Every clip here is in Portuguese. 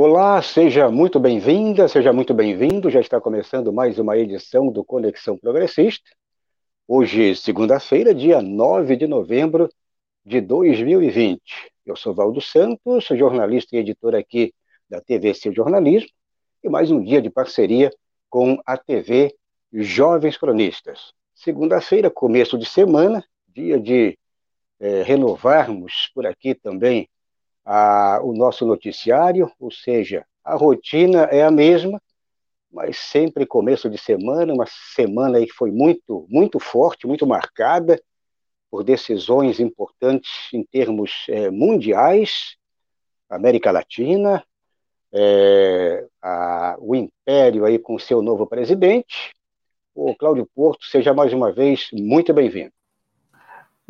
Olá, seja muito bem-vinda, seja muito bem-vindo. Já está começando mais uma edição do Conexão Progressista. Hoje, segunda-feira, dia 9 de novembro de 2020. Eu sou Valdo Santos, jornalista e editor aqui da TVC Jornalismo, e mais um dia de parceria com a TV Jovens Cronistas. Segunda-feira, começo de semana, dia de é, renovarmos por aqui também a, o nosso noticiário, ou seja, a rotina é a mesma, mas sempre começo de semana, uma semana aí que foi muito, muito forte, muito marcada por decisões importantes em termos é, mundiais, América Latina, é, a, o Império aí com seu novo presidente. O Cláudio Porto, seja mais uma vez muito bem-vindo.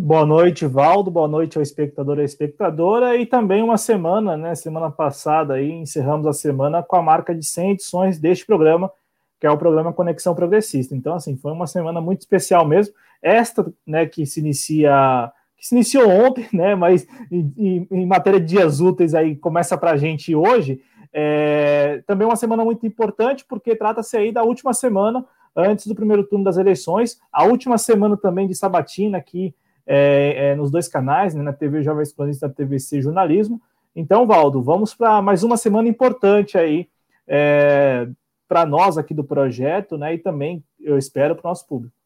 Boa noite, Valdo. Boa noite ao espectador e à espectadora. E também uma semana, né? Semana passada aí encerramos a semana com a marca de 100 edições deste programa, que é o programa Conexão Progressista. Então, assim, foi uma semana muito especial mesmo. Esta, né, que se inicia, que se iniciou ontem, né? Mas em, em matéria de dias úteis aí começa para a gente hoje. É, também uma semana muito importante porque trata-se aí da última semana antes do primeiro turno das eleições, a última semana também de sabatina aqui é, é, nos dois canais, né, na TV Jovens Cronistas e na TVC Jornalismo. Então, Valdo, vamos para mais uma semana importante aí é, para nós aqui do projeto, né, e também, eu espero, para o nosso público.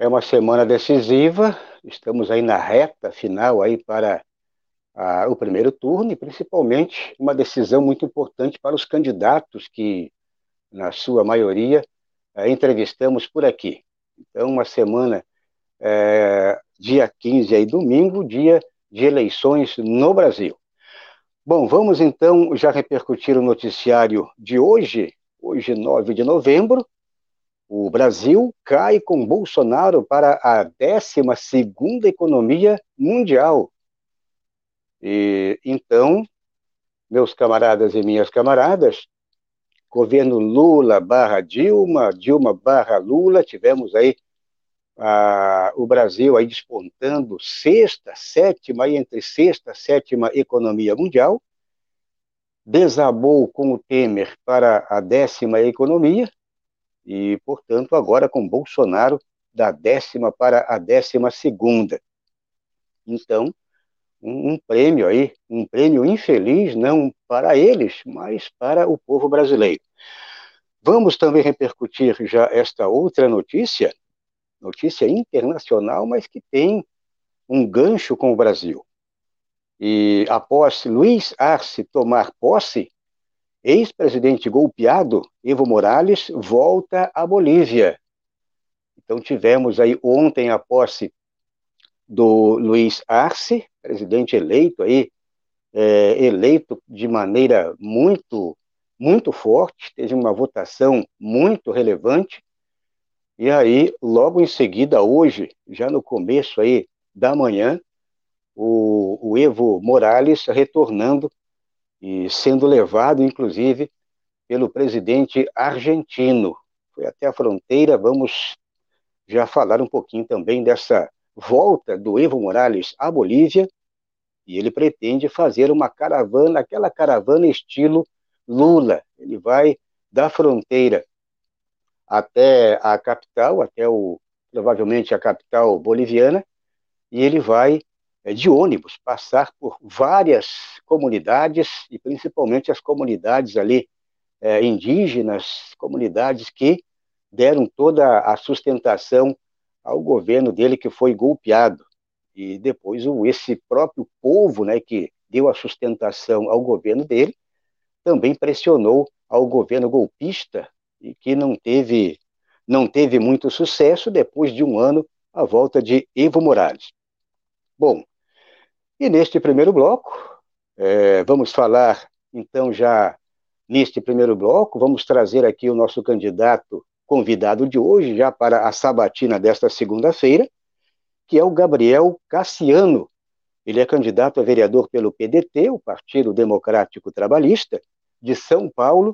É uma semana decisiva, estamos aí na reta final aí para a, o primeiro turno e principalmente uma decisão muito importante para os candidatos que, na sua maioria, é, entrevistamos por aqui. Então, uma semana é, dia 15 aí, domingo, dia de eleições no Brasil. Bom, vamos então já repercutir o noticiário de hoje, hoje 9 de novembro. O Brasil cai com Bolsonaro para a 12 economia mundial. E então, meus camaradas e minhas camaradas, governo Lula barra Dilma, Dilma barra Lula, tivemos aí ah, o Brasil aí despontando sexta, sétima, aí entre sexta, sétima economia mundial, desabou com o Temer para a décima economia, e, portanto, agora com Bolsonaro da décima para a décima segunda. Então, um, um prêmio aí, um prêmio infeliz, não para eles, mas para o povo brasileiro. Vamos também repercutir já esta outra notícia, notícia internacional, mas que tem um gancho com o Brasil. E após Luiz Arce tomar posse, ex-presidente golpeado, Evo Morales, volta à Bolívia. Então tivemos aí ontem a posse do Luiz Arce, presidente eleito aí, é, eleito de maneira muito, muito forte, teve uma votação muito relevante, e aí, logo em seguida, hoje, já no começo aí da manhã, o, o Evo Morales retornando e sendo levado, inclusive, pelo presidente argentino. Foi até a fronteira, vamos já falar um pouquinho também dessa volta do Evo Morales à Bolívia, e ele pretende fazer uma caravana, aquela caravana estilo Lula. Ele vai da fronteira até a capital, até o provavelmente a capital boliviana, e ele vai é, de ônibus passar por várias comunidades e principalmente as comunidades ali é, indígenas, comunidades que deram toda a sustentação ao governo dele que foi golpeado. E depois o, esse próprio povo, né, que deu a sustentação ao governo dele, também pressionou ao governo golpista e que não teve, não teve muito sucesso depois de um ano a volta de Evo Morales. Bom, e neste primeiro bloco, é, vamos falar então já neste primeiro bloco, vamos trazer aqui o nosso candidato convidado de hoje, já para a sabatina desta segunda-feira, que é o Gabriel Cassiano. Ele é candidato a vereador pelo PDT, o Partido Democrático Trabalhista, de São Paulo,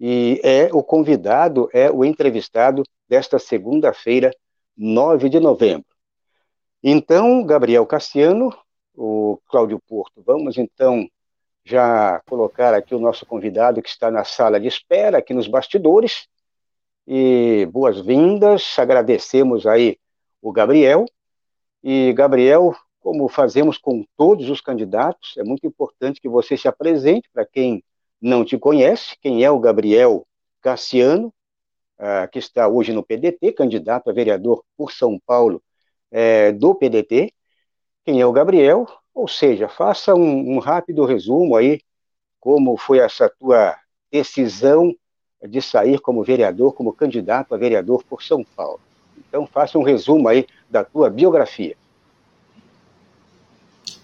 e é o convidado, é o entrevistado desta segunda-feira, 9 de novembro. Então, Gabriel Cassiano, o Cláudio Porto, vamos então já colocar aqui o nosso convidado que está na sala de espera, aqui nos bastidores. E boas-vindas, agradecemos aí o Gabriel. E, Gabriel, como fazemos com todos os candidatos, é muito importante que você se apresente para quem não te conhece, quem é o Gabriel Cassiano, uh, que está hoje no PDT, candidato a vereador por São Paulo é, do PDT. Quem é o Gabriel? Ou seja, faça um, um rápido resumo aí, como foi essa tua decisão de sair como vereador, como candidato a vereador por São Paulo. Então, faça um resumo aí da tua biografia.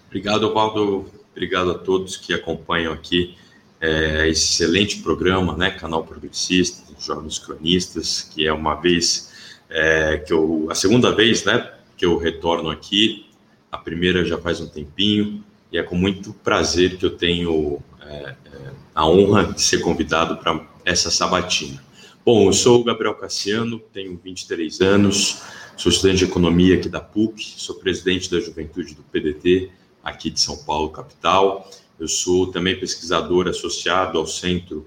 Obrigado, Valdo. Obrigado a todos que acompanham aqui é, excelente programa, né, Canal Progressista, Jovens Cronistas, que é uma vez é, que eu, a segunda vez, né, que eu retorno aqui. A primeira já faz um tempinho e é com muito prazer que eu tenho é, é a honra de ser convidado para essa sabatina. Bom, eu sou o Gabriel Cassiano, tenho 23 anos, sou estudante de economia aqui da PUC, sou presidente da juventude do PDT aqui de São Paulo, capital. Eu sou também pesquisador associado ao Centro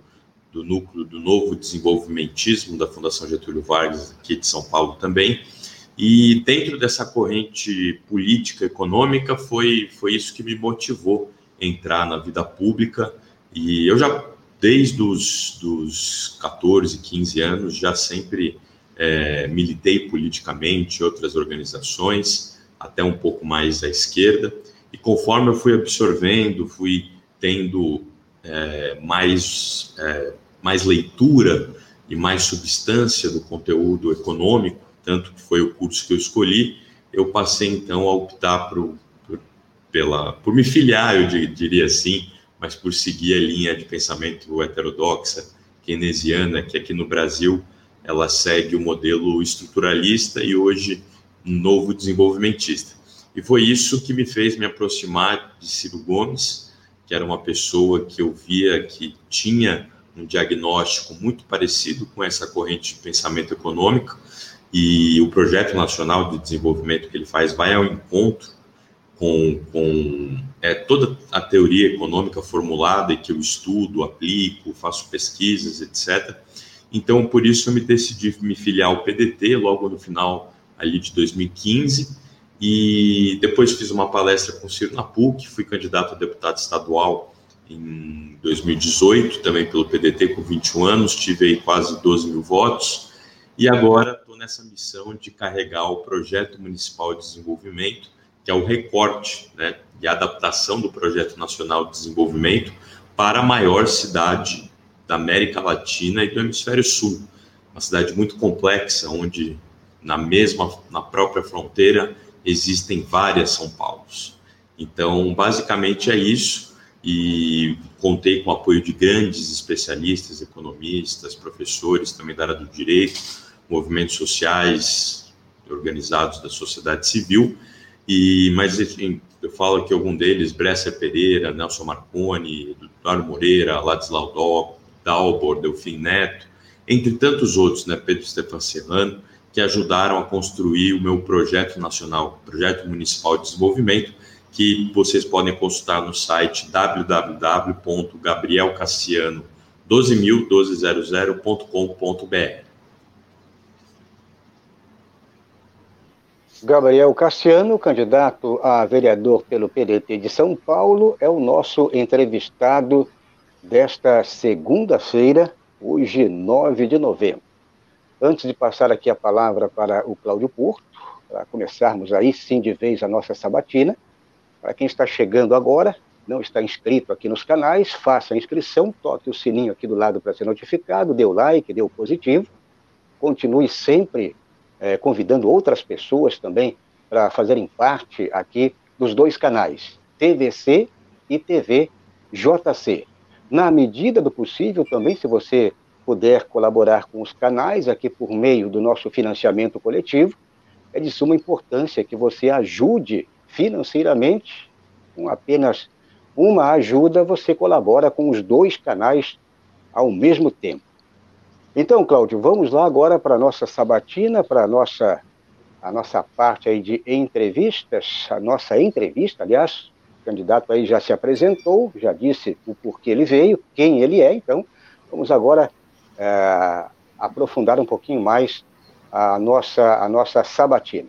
do Núcleo do Novo Desenvolvimentismo da Fundação Getúlio Vargas, aqui de São Paulo também. E dentro dessa corrente política econômica foi, foi isso que me motivou a entrar na vida pública. E eu já, desde os dos 14, 15 anos, já sempre é, militei politicamente em outras organizações, até um pouco mais à esquerda. E conforme eu fui absorvendo, fui tendo é, mais, é, mais leitura e mais substância do conteúdo econômico, tanto que foi o curso que eu escolhi, eu passei então a optar por, por pela, por me filiar, eu diria assim, mas por seguir a linha de pensamento heterodoxa, keynesiana, que aqui no Brasil ela segue o modelo estruturalista e hoje um novo desenvolvimentista. E foi isso que me fez me aproximar de Ciro Gomes, que era uma pessoa que eu via que tinha um diagnóstico muito parecido com essa corrente de pensamento econômico, e o projeto nacional de desenvolvimento que ele faz vai ao encontro com, com é, toda a teoria econômica formulada e que eu estudo, aplico, faço pesquisas, etc. Então, por isso eu me decidi me filiar ao PDT logo no final ali de 2015 e depois fiz uma palestra com o Ciro na PUC, fui candidato a deputado estadual em 2018, também pelo PDT com 21 anos, tive aí quase 12 mil votos, e agora estou nessa missão de carregar o projeto municipal de desenvolvimento, que é o recorte né, e adaptação do projeto nacional de desenvolvimento para a maior cidade da América Latina e do Hemisfério Sul, uma cidade muito complexa, onde na mesma, na própria fronteira existem várias São Paulos. Então, basicamente é isso. E contei com o apoio de grandes especialistas, economistas, professores também da área do direito, movimentos sociais organizados da sociedade civil. E, mas enfim, eu falo que algum deles, Bresser Pereira, Nelson Marconi, Eduardo Moreira, Ladislau Dalbor, Delfim Neto, entre tantos outros, né, Pedro Stefan Serrano, que ajudaram a construir o meu projeto nacional, projeto municipal de desenvolvimento, que vocês podem consultar no site www.gabrielcassiano1201200.com.br. Gabriel Cassiano, candidato a vereador pelo PDT de São Paulo, é o nosso entrevistado desta segunda-feira, hoje 9 de novembro. Antes de passar aqui a palavra para o Cláudio Porto, para começarmos aí sim de vez a nossa sabatina, para quem está chegando agora, não está inscrito aqui nos canais, faça a inscrição, toque o sininho aqui do lado para ser notificado, dê o like, dê o positivo, continue sempre é, convidando outras pessoas também para fazerem parte aqui dos dois canais, TVC e TV JC. Na medida do possível também, se você puder colaborar com os canais aqui por meio do nosso financiamento coletivo, é de suma importância que você ajude financeiramente, com apenas uma ajuda, você colabora com os dois canais ao mesmo tempo. Então, Cláudio, vamos lá agora para a nossa sabatina, para a nossa, a nossa parte aí de entrevistas, a nossa entrevista, aliás, candidato aí já se apresentou, já disse o porquê ele veio, quem ele é, então. Vamos agora é, aprofundar um pouquinho mais a nossa, a nossa sabatina.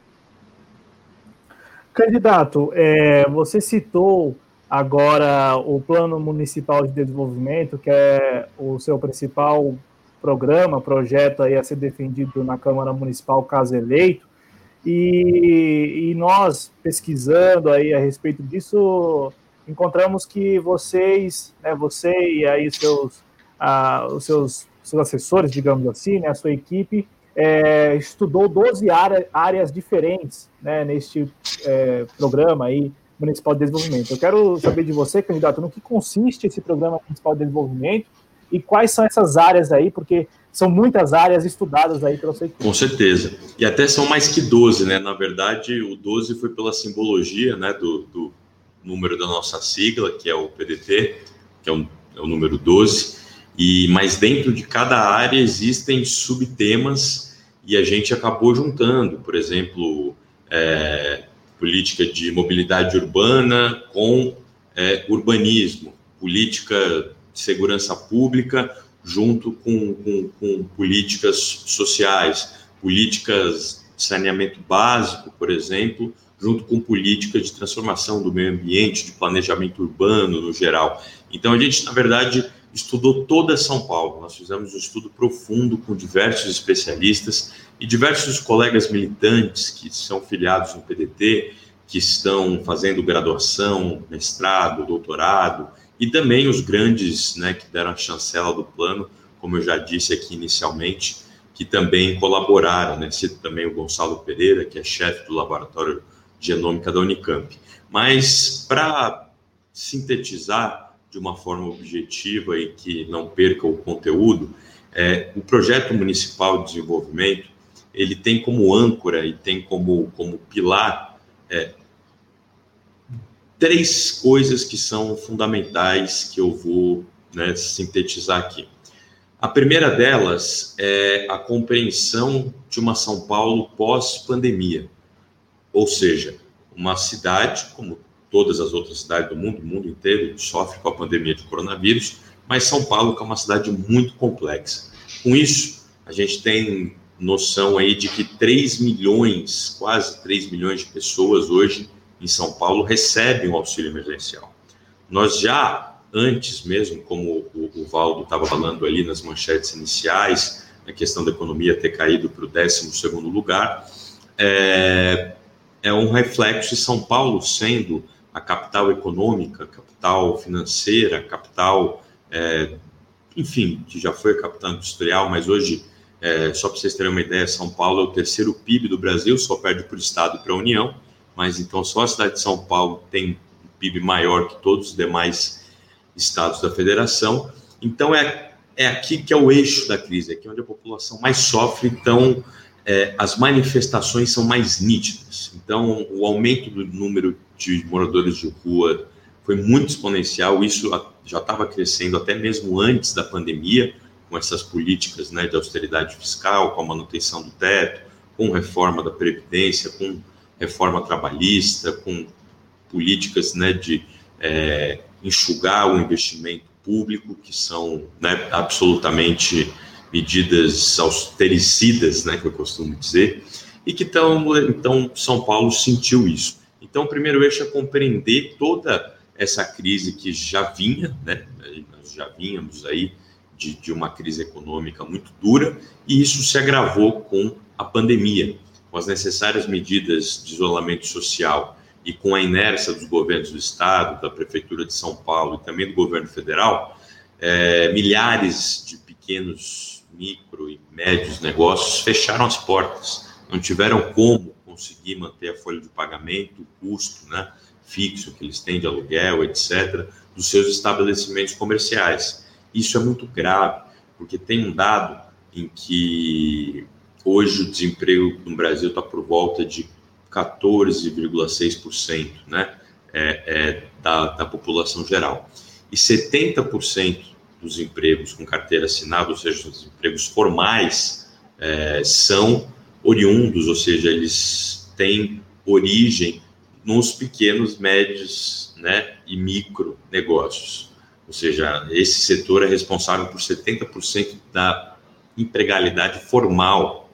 Candidato, é, você citou agora o Plano Municipal de Desenvolvimento, que é o seu principal programa, projeto aí a ser defendido na Câmara Municipal caso eleito. E, e, nós, pesquisando aí a respeito disso, encontramos que vocês, né, você e aí seus, ah, os seus, seus assessores, digamos assim, né, a sua equipe, é, estudou 12 área, áreas diferentes né, neste é, programa aí, municipal de desenvolvimento. Eu quero saber de você, candidato, no que consiste esse programa municipal de desenvolvimento e quais são essas áreas aí, porque são muitas áreas estudadas aí pela sua equipe. Com certeza. E até são mais que 12, né? Na verdade, o 12 foi pela simbologia né, do, do número da nossa sigla, que é o PDT, que é o, é o número 12. E, mas dentro de cada área existem subtemas e a gente acabou juntando, por exemplo, é, política de mobilidade urbana com é, urbanismo, política de segurança pública junto com, com, com políticas sociais, políticas de saneamento básico, por exemplo, junto com políticas de transformação do meio ambiente, de planejamento urbano no geral. Então, a gente, na verdade, estudou toda São Paulo. Nós fizemos um estudo profundo com diversos especialistas e diversos colegas militantes que são filiados no PDT, que estão fazendo graduação, mestrado, doutorado, e também os grandes né, que deram a chancela do plano, como eu já disse aqui inicialmente, que também colaboraram, né? Cito também o Gonçalo Pereira, que é chefe do Laboratório de Genômica da Unicamp. Mas, para sintetizar de uma forma objetiva e que não perca o conteúdo, é, o projeto municipal de desenvolvimento ele tem como âncora e tem como, como pilar é, três coisas que são fundamentais que eu vou né, sintetizar aqui. A primeira delas é a compreensão de uma São Paulo pós-pandemia, ou seja, uma cidade, como todas as outras cidades do mundo, o mundo inteiro sofre com a pandemia de coronavírus, mas São Paulo é uma cidade muito complexa. Com isso, a gente tem noção aí de que 3 milhões, quase 3 milhões de pessoas hoje em São Paulo recebem o auxílio emergencial. Nós já, antes mesmo, como o, o Valdo estava falando ali nas manchetes iniciais, a questão da economia ter caído para o 12 lugar, é, é um reflexo de São Paulo sendo a capital econômica, capital financeira, capital, é, enfim, que já foi a capital industrial, mas hoje, é, só para vocês terem uma ideia, São Paulo é o terceiro PIB do Brasil, só perde para o Estado e para a União mas então só a cidade de São Paulo tem um PIB maior que todos os demais estados da federação. Então é, é aqui que é o eixo da crise, aqui onde a população mais sofre, então é, as manifestações são mais nítidas. Então o aumento do número de moradores de rua foi muito exponencial, isso já estava crescendo até mesmo antes da pandemia, com essas políticas né, de austeridade fiscal, com a manutenção do teto, com reforma da Previdência, com reforma trabalhista, com políticas né, de é, enxugar o investimento público, que são né, absolutamente medidas austericidas, né, que eu costumo dizer, e que então, então São Paulo sentiu isso. Então, o primeiro eixo é compreender toda essa crise que já vinha, né, nós já vínhamos aí de, de uma crise econômica muito dura, e isso se agravou com a pandemia com as necessárias medidas de isolamento social e com a inércia dos governos do Estado, da Prefeitura de São Paulo e também do governo federal, é, milhares de pequenos, micro e médios negócios fecharam as portas, não tiveram como conseguir manter a folha de pagamento, o custo né, fixo que eles têm de aluguel, etc., dos seus estabelecimentos comerciais. Isso é muito grave, porque tem um dado em que Hoje o desemprego no Brasil está por volta de 14,6% né, é, é, da, da população geral. E 70% dos empregos com carteira assinada, ou seja, os empregos formais, é, são oriundos, ou seja, eles têm origem nos pequenos, médios né, e micro negócios. Ou seja, esse setor é responsável por 70% da empregalidade formal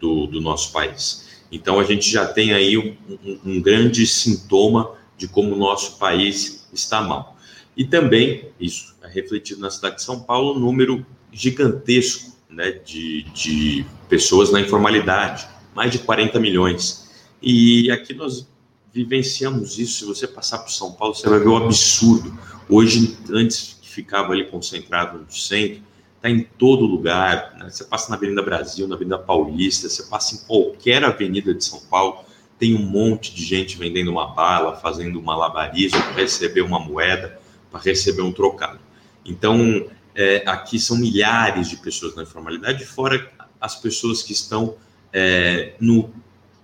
do, do, nosso país. Então, a gente já tem aí um, um, um grande sintoma de como o nosso país está mal. E também, isso é refletido na cidade de São Paulo, um número gigantesco né, de, de pessoas na informalidade, mais de 40 milhões. E aqui nós vivenciamos isso. Se você passar por São Paulo, você vai ver o absurdo. Hoje, antes que ficava ali concentrado no centro, está em todo lugar. Né? Você passa na Avenida Brasil, na Avenida Paulista, você passa em qualquer avenida de São Paulo, tem um monte de gente vendendo uma bala, fazendo um malabarismo para receber uma moeda, para receber um trocado. Então, é, aqui são milhares de pessoas na informalidade, fora as pessoas que estão é, no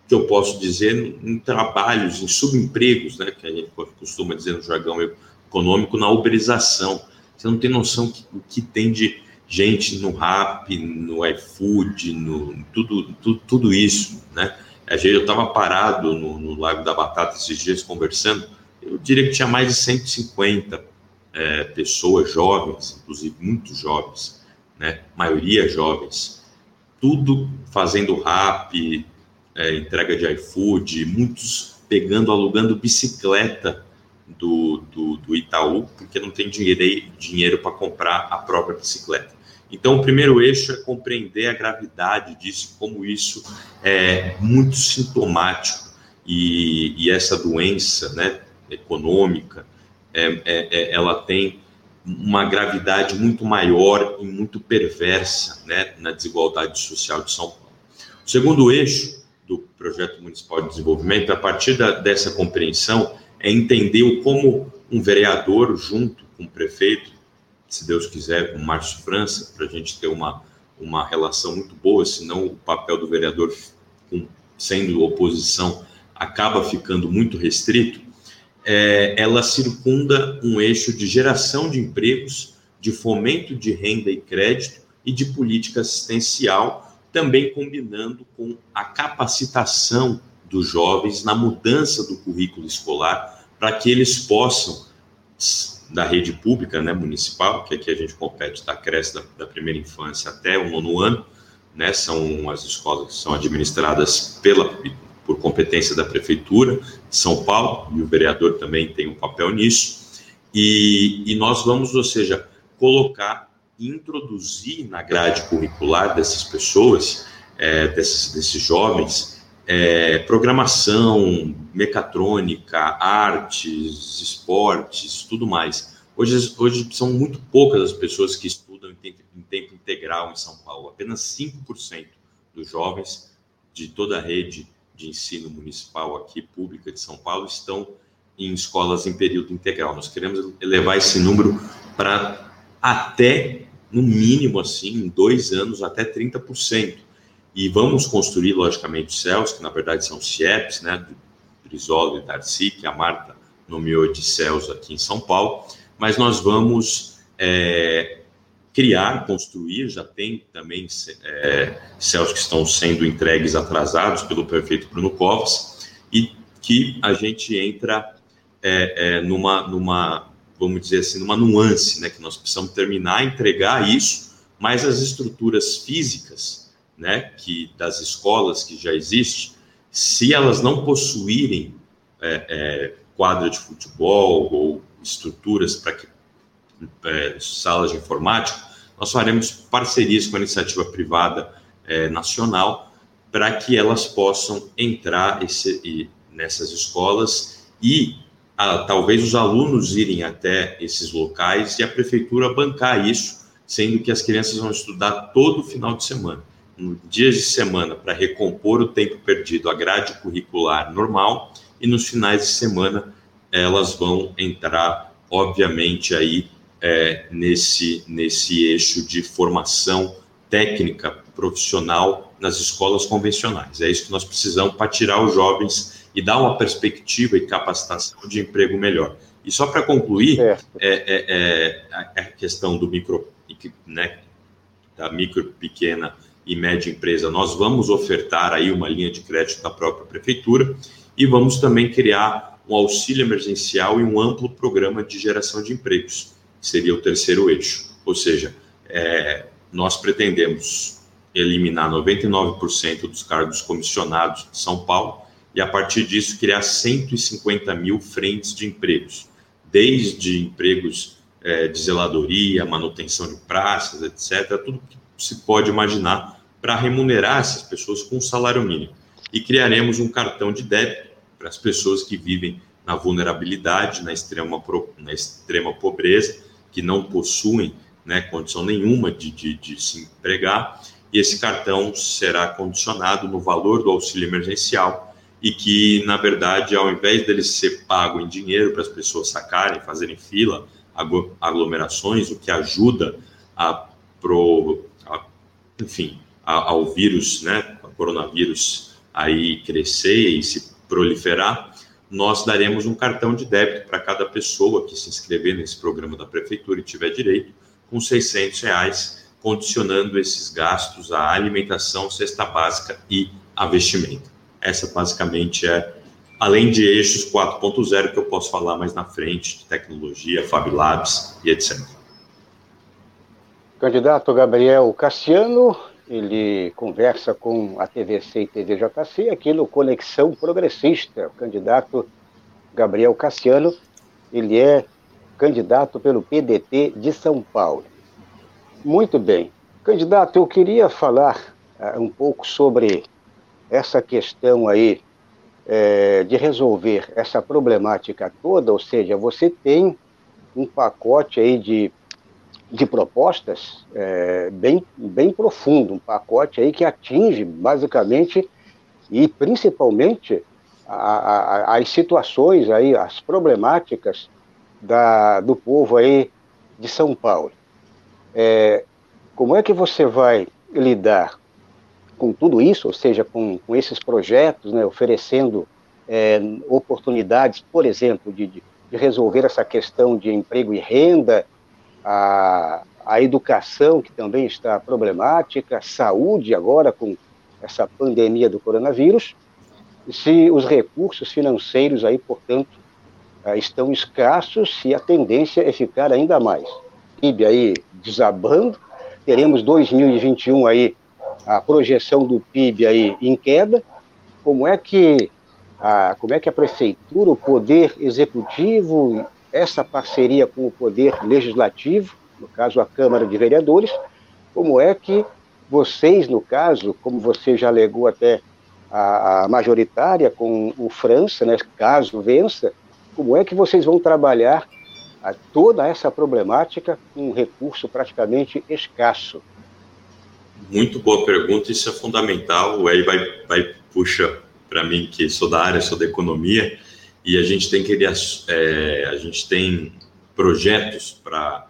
que eu posso dizer em trabalhos, em subempregos, né, que a gente costuma dizer no jargão econômico, na uberização. Você não tem noção que, o que tem de gente no Rap, no iFood, no tudo, tudo, tudo isso, né? Eu estava parado no, no Lago da Batata esses dias conversando, eu diria que tinha mais de 150 é, pessoas jovens, inclusive muito jovens, né? maioria jovens, tudo fazendo rap, é, entrega de iFood, muitos pegando, alugando bicicleta do, do, do Itaú, porque não tem dinheiro, dinheiro para comprar a própria bicicleta. Então, o primeiro eixo é compreender a gravidade disso, como isso é muito sintomático e, e essa doença né, econômica, é, é, é, ela tem uma gravidade muito maior e muito perversa né, na desigualdade social de São Paulo. O segundo eixo do projeto municipal de desenvolvimento, a partir da, dessa compreensão, é entender como um vereador, junto com o prefeito, se Deus quiser, com o Márcio França, para a gente ter uma, uma relação muito boa, senão o papel do vereador, sendo oposição, acaba ficando muito restrito é, ela circunda um eixo de geração de empregos, de fomento de renda e crédito e de política assistencial, também combinando com a capacitação dos jovens na mudança do currículo escolar para que eles possam da rede pública, né, municipal, que aqui a gente compete da creche da, da primeira infância até o nono ano, né, são as escolas que são administradas pela por competência da Prefeitura de São Paulo, e o vereador também tem um papel nisso, e, e nós vamos, ou seja, colocar, introduzir na grade curricular dessas pessoas, é, desses, desses jovens, é, programação, mecatrônica, artes, esportes, tudo mais. Hoje, hoje são muito poucas as pessoas que estudam em tempo, em tempo integral em São Paulo, apenas 5% dos jovens de toda a rede de ensino municipal aqui, pública de São Paulo, estão em escolas em período integral. Nós queremos elevar esse número para até, no mínimo, assim, em dois anos, até 30%. E vamos construir, logicamente, CELS, que na verdade são CIEPs, né, do Brizola e Darcy, que a Marta nomeou de CELS aqui em São Paulo, mas nós vamos é, criar, construir, já tem também é, céus que estão sendo entregues atrasados pelo prefeito Bruno Covas, e que a gente entra é, é, numa, numa, vamos dizer assim, numa nuance, né, que nós precisamos terminar, entregar isso, mas as estruturas físicas, né, que das escolas que já existem, se elas não possuírem é, é, quadra de futebol ou estruturas para que é, salas de informática, nós faremos parcerias com a iniciativa privada é, nacional para que elas possam entrar esse, e, nessas escolas e a, talvez os alunos irem até esses locais e a prefeitura bancar isso, sendo que as crianças vão estudar todo final de semana. Dias de semana, para recompor o tempo perdido, a grade curricular normal, e nos finais de semana elas vão entrar, obviamente, aí é, nesse, nesse eixo de formação técnica profissional nas escolas convencionais. É isso que nós precisamos para tirar os jovens e dar uma perspectiva e capacitação de emprego melhor. E só para concluir, é, é, é, a questão do micro, né, da micro, pequena e média empresa, nós vamos ofertar aí uma linha de crédito da própria prefeitura E vamos também criar um auxílio emergencial e um amplo programa de geração de empregos, seria o terceiro eixo. Ou seja, é, nós pretendemos eliminar 99% dos cargos comissionados de São Paulo e, a partir disso, criar 150 mil frentes de empregos, desde empregos é, de zeladoria, manutenção de praças, etc., tudo que se pode imaginar para remunerar essas pessoas com salário mínimo. E criaremos um cartão de débito para as pessoas que vivem na vulnerabilidade, na extrema, na extrema pobreza, que não possuem né, condição nenhuma de, de, de se empregar, e esse cartão será condicionado no valor do auxílio emergencial e que, na verdade, ao invés dele ser pago em dinheiro para as pessoas sacarem, fazerem fila, aglomerações, o que ajuda a, pro, a enfim, a, ao vírus, né, ao coronavírus aí crescer e se proliferar, nós daremos um cartão de débito para cada pessoa que se inscrever nesse programa da prefeitura e tiver direito, com 600 reais, condicionando esses gastos à alimentação, cesta básica e a vestimenta. Essa basicamente é além de eixos 4.0 que eu posso falar mais na frente, de tecnologia, Fab Labs e etc. Candidato Gabriel Cassiano, ele conversa com a TVC e TVJC aqui no Conexão Progressista. O candidato Gabriel Cassiano, ele é candidato pelo PDT de São Paulo. Muito bem. Candidato, eu queria falar uh, um pouco sobre essa questão aí é, de resolver essa problemática toda, ou seja, você tem um pacote aí de, de propostas é, bem, bem profundo, um pacote aí que atinge basicamente e principalmente a, a, as situações aí, as problemáticas da, do povo aí de São Paulo. É, como é que você vai lidar com tudo isso, ou seja, com, com esses projetos, né, oferecendo é, oportunidades, por exemplo, de, de, resolver essa questão de emprego e renda, a, a educação, que também está problemática, saúde agora com essa pandemia do coronavírus, se os recursos financeiros aí, portanto, é, estão escassos e a tendência é ficar ainda mais. PIB aí desabando, teremos 2021 aí a projeção do PIB aí em queda, como é que a, como é que a prefeitura, o poder executivo, essa parceria com o poder legislativo, no caso a Câmara de Vereadores, como é que vocês, no caso, como você já alegou até a, a majoritária com o França, né, caso vença, como é que vocês vão trabalhar toda essa problemática com um recurso praticamente escasso? Muito boa pergunta, isso é fundamental. Aí vai, vai puxa para mim que sou da área, sou da economia e a gente tem que é, a gente tem projetos para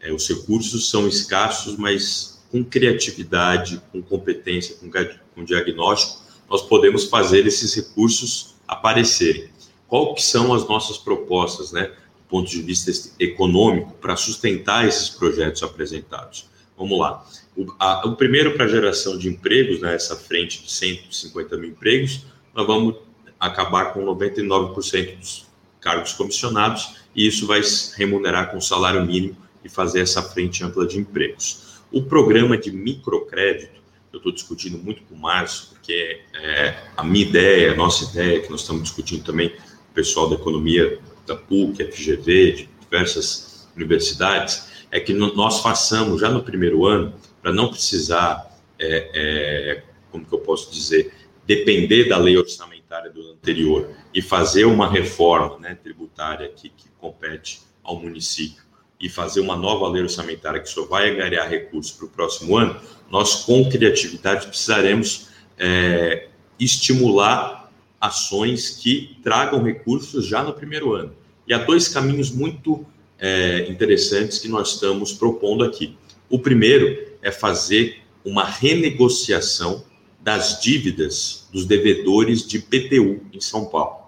é, os recursos são escassos, mas com criatividade, com competência, com, com diagnóstico, nós podemos fazer esses recursos aparecerem. Qual que são as nossas propostas, né, do ponto de vista econômico, para sustentar esses projetos apresentados? Vamos lá. O, a, o primeiro para geração de empregos, né, essa frente de 150 mil empregos, nós vamos acabar com 99% dos cargos comissionados e isso vai remunerar com salário mínimo e fazer essa frente ampla de empregos. O programa de microcrédito, eu estou discutindo muito com o Márcio, porque é a minha ideia, a nossa ideia, que nós estamos discutindo também o pessoal da economia da PUC, FGV, de diversas universidades, é que nós façamos já no primeiro ano para não precisar, é, é, como que eu posso dizer, depender da lei orçamentária do anterior e fazer uma reforma né, tributária que, que compete ao município e fazer uma nova lei orçamentária que só vai ganhar recursos para o próximo ano, nós, com criatividade, precisaremos é, estimular ações que tragam recursos já no primeiro ano. E há dois caminhos muito é, interessantes que nós estamos propondo aqui. O primeiro é fazer uma renegociação das dívidas dos devedores de PTU em São Paulo.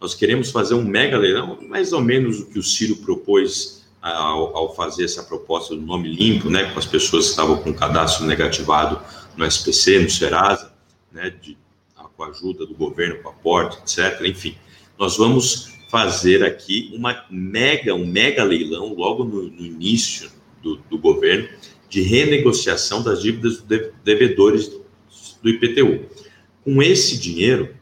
Nós queremos fazer um mega leilão, mais ou menos o que o Ciro propôs ao, ao, fazer essa proposta do nome limpo, né, com as pessoas que estavam com cadastro negativado no SPC, no Serasa, né, de, com a ajuda do governo, com aporte, etc. Enfim, nós vamos fazer aqui uma mega, um mega leilão logo no, no início do, do, governo de renegociação das dívidas dos devedores do IPTU. Com esse dinheiro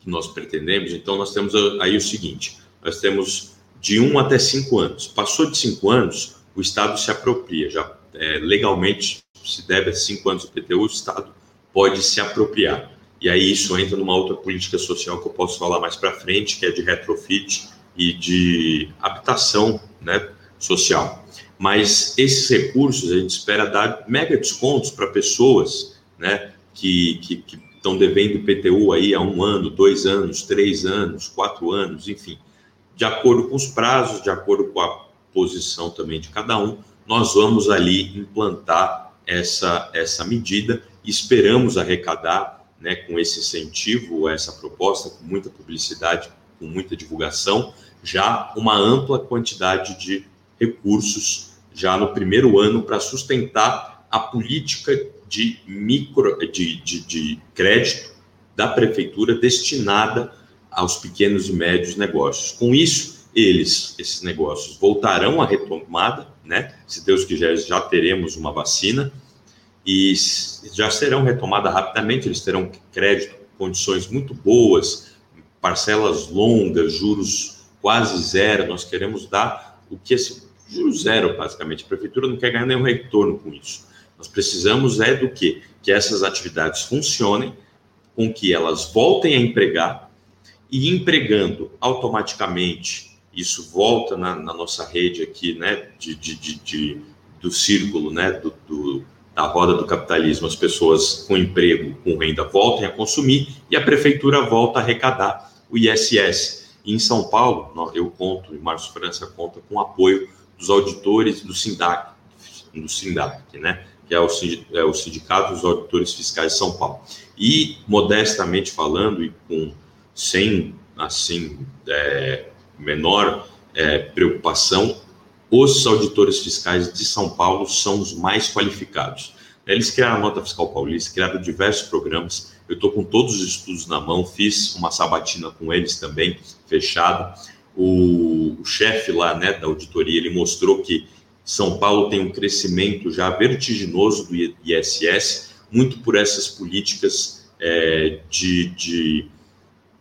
que nós pretendemos, então nós temos aí o seguinte: nós temos de um até cinco anos. Passou de cinco anos, o Estado se apropria. Já é, legalmente se deve a cinco anos do IPTU, o Estado pode se apropriar. E aí isso entra numa outra política social que eu posso falar mais para frente, que é de retrofit e de habitação né, social. Mas esses recursos a gente espera dar mega descontos para pessoas né, que, estão devendo IPTU aí há um ano, dois anos, três anos, quatro anos, enfim. De acordo com os prazos, de acordo com a posição também de cada um, nós vamos ali implantar essa, essa medida e esperamos arrecadar né, com esse incentivo, essa proposta, com muita publicidade, com muita divulgação, já uma ampla quantidade de recursos já no primeiro ano para sustentar a política de micro de, de, de crédito da prefeitura destinada aos pequenos e médios negócios. Com isso, eles, esses negócios, voltarão à retomada, né? Se Deus quiser, já teremos uma vacina e já serão retomadas rapidamente, eles terão crédito, condições muito boas, parcelas longas, juros quase zero, nós queremos dar o que esse juros zero, basicamente. A prefeitura não quer ganhar nenhum retorno com isso. Nós precisamos é do quê? Que essas atividades funcionem, com que elas voltem a empregar e empregando automaticamente, isso volta na, na nossa rede aqui, né, de, de, de, de do círculo, né, do, do da roda do capitalismo, as pessoas com emprego, com renda voltem a consumir e a prefeitura volta a arrecadar o ISS. E em São Paulo, eu conto, e Márcio França conta com o apoio dos auditores do SINDAC, do SINDAC, né? Que é o, é o Sindicato dos Auditores Fiscais de São Paulo. E, modestamente falando, e com sem, assim, é, menor é, preocupação, os auditores fiscais de São Paulo são os mais qualificados. Eles criaram a Nota Fiscal Paulista, criaram diversos programas. Eu estou com todos os estudos na mão, fiz uma sabatina com eles também, fechada. O, o chefe lá né, da auditoria ele mostrou que São Paulo tem um crescimento já vertiginoso do ISS, muito por essas políticas é, de, de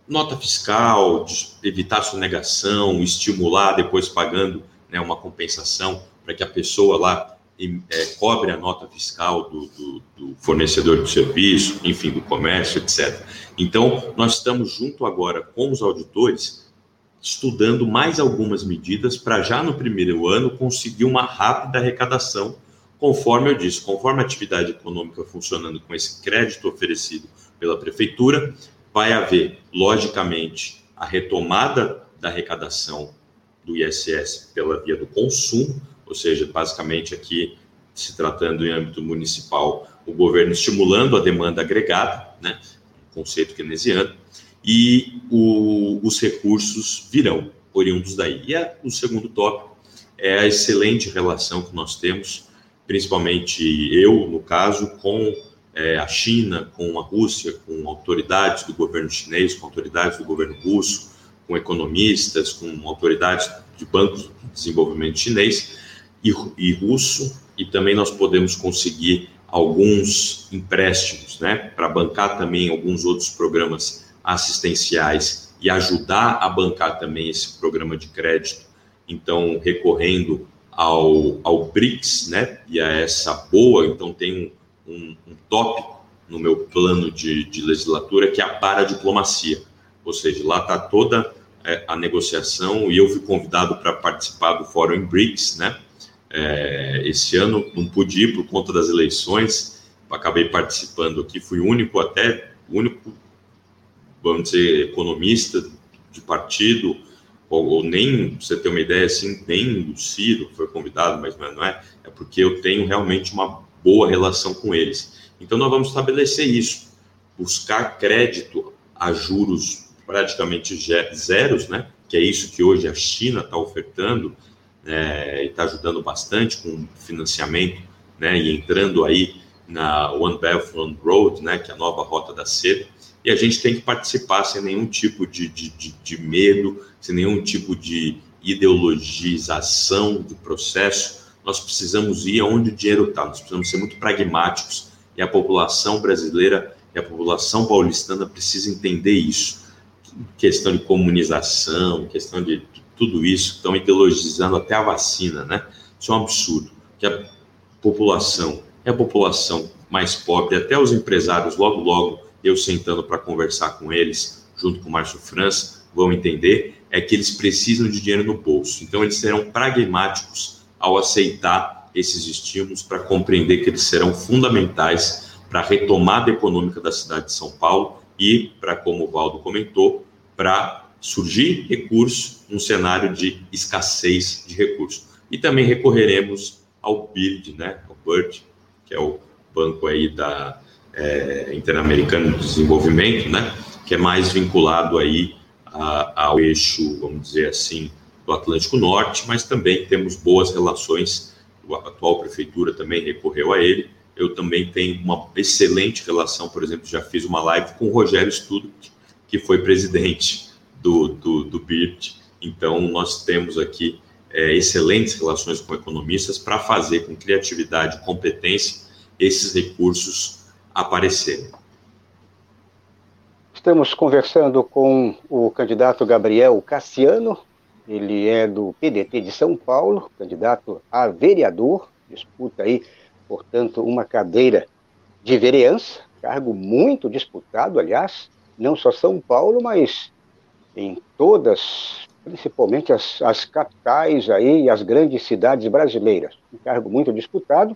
nota fiscal, de evitar sonegação, estimular depois pagando né, uma compensação para que a pessoa lá é, cobre a nota fiscal do, do, do, fornecedor do serviço, enfim, do comércio, etc. Então, nós estamos junto agora com os auditores, estudando mais algumas medidas para já no primeiro ano conseguir uma rápida arrecadação, conforme eu disse, conforme a atividade econômica funcionando com esse crédito oferecido pela prefeitura, vai haver, logicamente, a retomada da arrecadação do ISS pela via do consumo, ou seja, basicamente aqui se tratando em âmbito municipal, o governo estimulando a demanda agregada, né, conceito keynesiano, e o, os recursos virão oriundos daí. E o segundo tópico é a excelente relação que nós temos, principalmente eu, no caso, com é, a China, com a Rússia, com autoridades do governo chinês, com autoridades do governo russo, com economistas, com autoridades de bancos de desenvolvimento chinês e, e russo, e também nós podemos conseguir alguns empréstimos, né, para bancar também alguns outros programas assistenciais e ajudar a bancar também esse programa de crédito. Então, recorrendo ao, ao BRICS, né, e a essa boa, então tem um, um, um tópico no meu plano de, de legislatura que é a paradiplomacia, ou seja, lá está toda é, a negociação e eu fui convidado para participar do Fórum BRICS, né? É, esse ano não pude ir por conta das eleições, acabei participando aqui, fui único até, vamos dizer, economista de partido, ou, ou nem, você ter uma ideia assim, nem o Ciro foi convidado, mas não é, é porque eu tenho realmente uma boa relação com eles. Então nós vamos estabelecer isso, buscar crédito a juros praticamente zeros, né? Que é isso que hoje a China está ofertando é, e está ajudando bastante com financiamento, né? E entrando aí na One Belt One Road, né? Que é a nova rota da seda. E a gente tem que participar sem nenhum tipo de, de, de, de medo, sem nenhum tipo de ideologização do processo. Nós precisamos ir aonde o dinheiro está, nós precisamos ser muito pragmáticos e a população brasileira e a população paulistana precisa entender isso. Questão de comunização, questão de tudo isso, estão ideologizando até a vacina, né? Isso é um absurdo. Que a população é a população mais pobre, até os empresários, logo, logo, eu sentando para conversar com eles, junto com o Márcio França, vão entender, é que eles precisam de dinheiro no bolso. Então, eles serão pragmáticos ao aceitar esses estímulos, para compreender que eles serão fundamentais para a retomada econômica da cidade de São Paulo e para, como o Valdo comentou, para surgir recurso num cenário de escassez de recursos. E também recorreremos ao BIRD, né, ao BIRD, que é o banco aí da é, Interamericano de Desenvolvimento, né, que é mais vinculado aí a, ao eixo, vamos dizer assim, do Atlântico Norte, mas também temos boas relações. A atual prefeitura também recorreu a ele. Eu também tenho uma excelente relação, por exemplo, já fiz uma live com o Rogério Studo, que foi presidente do, do, do BIRT. Então, nós temos aqui é, excelentes relações com economistas para fazer com criatividade e competência esses recursos aparecerem. Estamos conversando com o candidato Gabriel Cassiano, ele é do PDT de São Paulo, candidato a vereador, disputa aí, portanto, uma cadeira de vereança, cargo muito disputado, aliás, não só São Paulo, mas em todas, principalmente as, as capitais aí e as grandes cidades brasileiras. Um cargo muito disputado.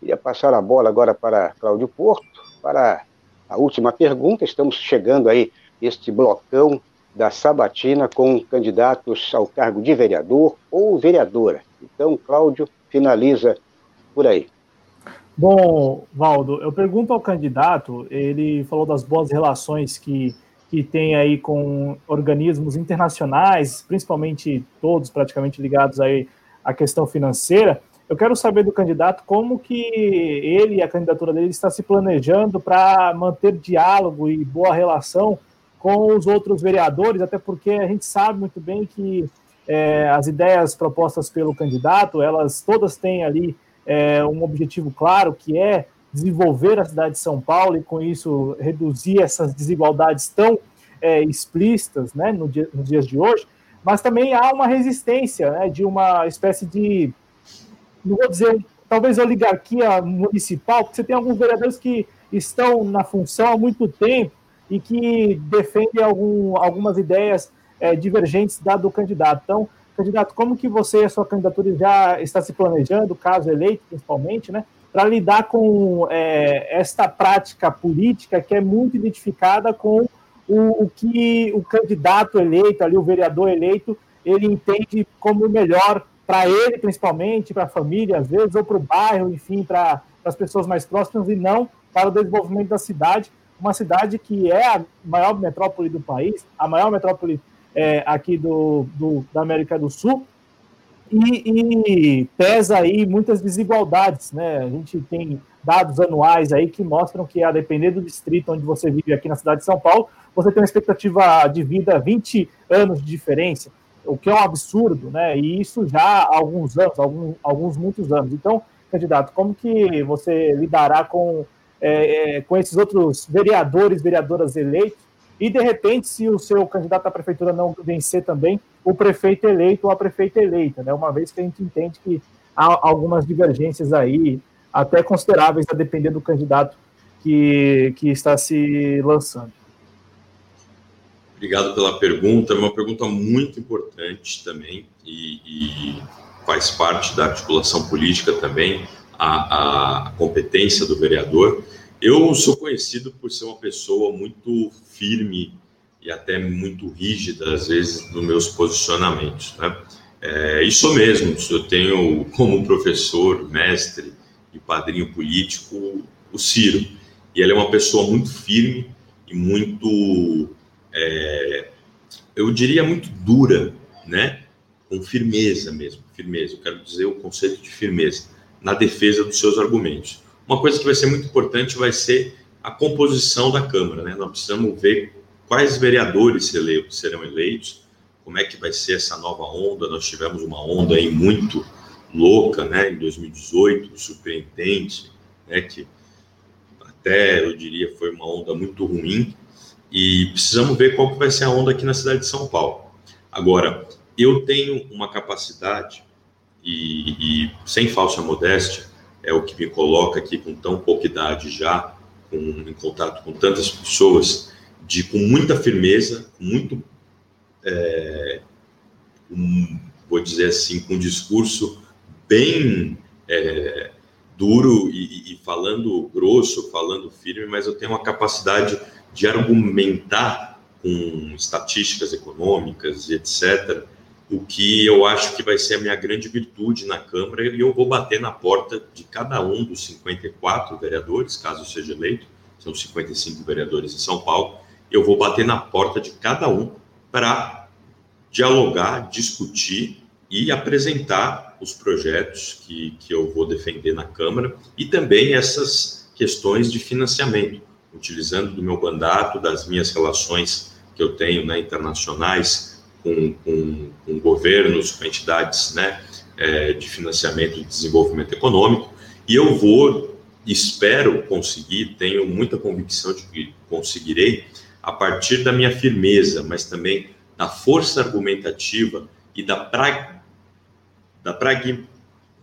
Queria passar a bola agora para Cláudio Porto, para a última pergunta. Estamos chegando aí este blocão da sabatina com candidatos ao cargo de vereador ou vereadora. Então, Cláudio finaliza por aí. Bom, Valdo, eu pergunto ao candidato, ele falou das boas relações que que tem aí com organismos internacionais, principalmente todos praticamente ligados aí à questão financeira. Eu quero saber do candidato como que ele e a candidatura dele está se planejando para manter diálogo e boa relação com os outros vereadores, até porque a gente sabe muito bem que é, as ideias propostas pelo candidato, elas todas têm ali é, um objetivo claro, que é desenvolver a cidade de São Paulo e, com isso, reduzir essas desigualdades tão é, explícitas né, no dia, nos dias de hoje, mas também há uma resistência né, de uma espécie de, não vou dizer, talvez oligarquia municipal, porque você tem alguns vereadores que estão na função há muito tempo e que defendem algum, algumas ideias é, divergentes da do candidato. Então, candidato, como que você e a sua candidatura já está se planejando, caso eleito principalmente, né, para lidar com é, esta prática política que é muito identificada com o, o, que o candidato eleito, ali o vereador eleito, ele entende como melhor para ele, principalmente, para a família, às vezes, ou para o bairro, enfim, para as pessoas mais próximas, e não para o desenvolvimento da cidade, uma cidade que é a maior metrópole do país, a maior metrópole é, aqui do, do, da América do Sul, e, e, pesa aí muitas desigualdades, né? A gente tem dados anuais aí que mostram que, a depender do distrito onde você vive aqui na cidade de São Paulo, você tem uma expectativa de vida 20 anos de diferença, o que é um absurdo, né? E isso já há alguns anos, alguns, alguns muitos anos. Então, candidato, como que você lidará com, é, é, com esses outros vereadores, vereadoras eleitos? E, de repente, se o seu candidato à prefeitura não vencer também, o prefeito eleito ou a prefeita eleita, né? Uma vez que a gente entende que há algumas divergências aí, até consideráveis, a depender do candidato que, que está se lançando. Obrigado pela pergunta, é uma pergunta muito importante também e, e faz parte da articulação política também, a, a, competência do vereador. Eu sou conhecido por ser uma pessoa muito firme e até muito rígida, às vezes, nos meus posicionamentos. Né? É, isso mesmo, eu tenho como professor, mestre e padrinho político o Ciro, e ele é uma pessoa muito firme e muito é, eu diria muito dura, né? Com firmeza mesmo, firmeza. Eu quero dizer o conceito de firmeza na defesa dos seus argumentos. Uma coisa que vai ser muito importante vai ser a composição da Câmara. Né? Nós precisamos ver quais vereadores serão eleitos, como é que vai ser essa nova onda. Nós tivemos uma onda aí muito louca, né, em 2018, surpreendente, né, que até eu diria foi uma onda muito ruim. E precisamos ver qual que vai ser a onda aqui na cidade de São Paulo. Agora, eu tenho uma capacidade e, e sem falsa modéstia é o que me coloca aqui com tão pouca idade já, com, em contato com tantas pessoas, de com muita firmeza, muito, é, um, vou dizer assim, com um discurso bem é, duro e, e, falando grosso, falando firme, mas eu tenho uma capacidade de argumentar com estatísticas econômicas, etc., o que eu acho que vai ser a minha grande virtude na Câmara, e eu vou bater na porta de cada um dos 54 vereadores, caso seja eleito, são 55 vereadores em São Paulo, eu vou bater na porta de cada um para dialogar, discutir e apresentar os projetos que, que eu vou defender na Câmara e também essas questões de financiamento, utilizando do meu mandato, das minhas relações que eu tenho né, internacionais com, com, com governos, com entidades né, é, de financiamento e desenvolvimento econômico, e eu vou, espero conseguir, tenho muita convicção de que conseguirei, a partir da minha firmeza, mas também da força argumentativa e da pra, da,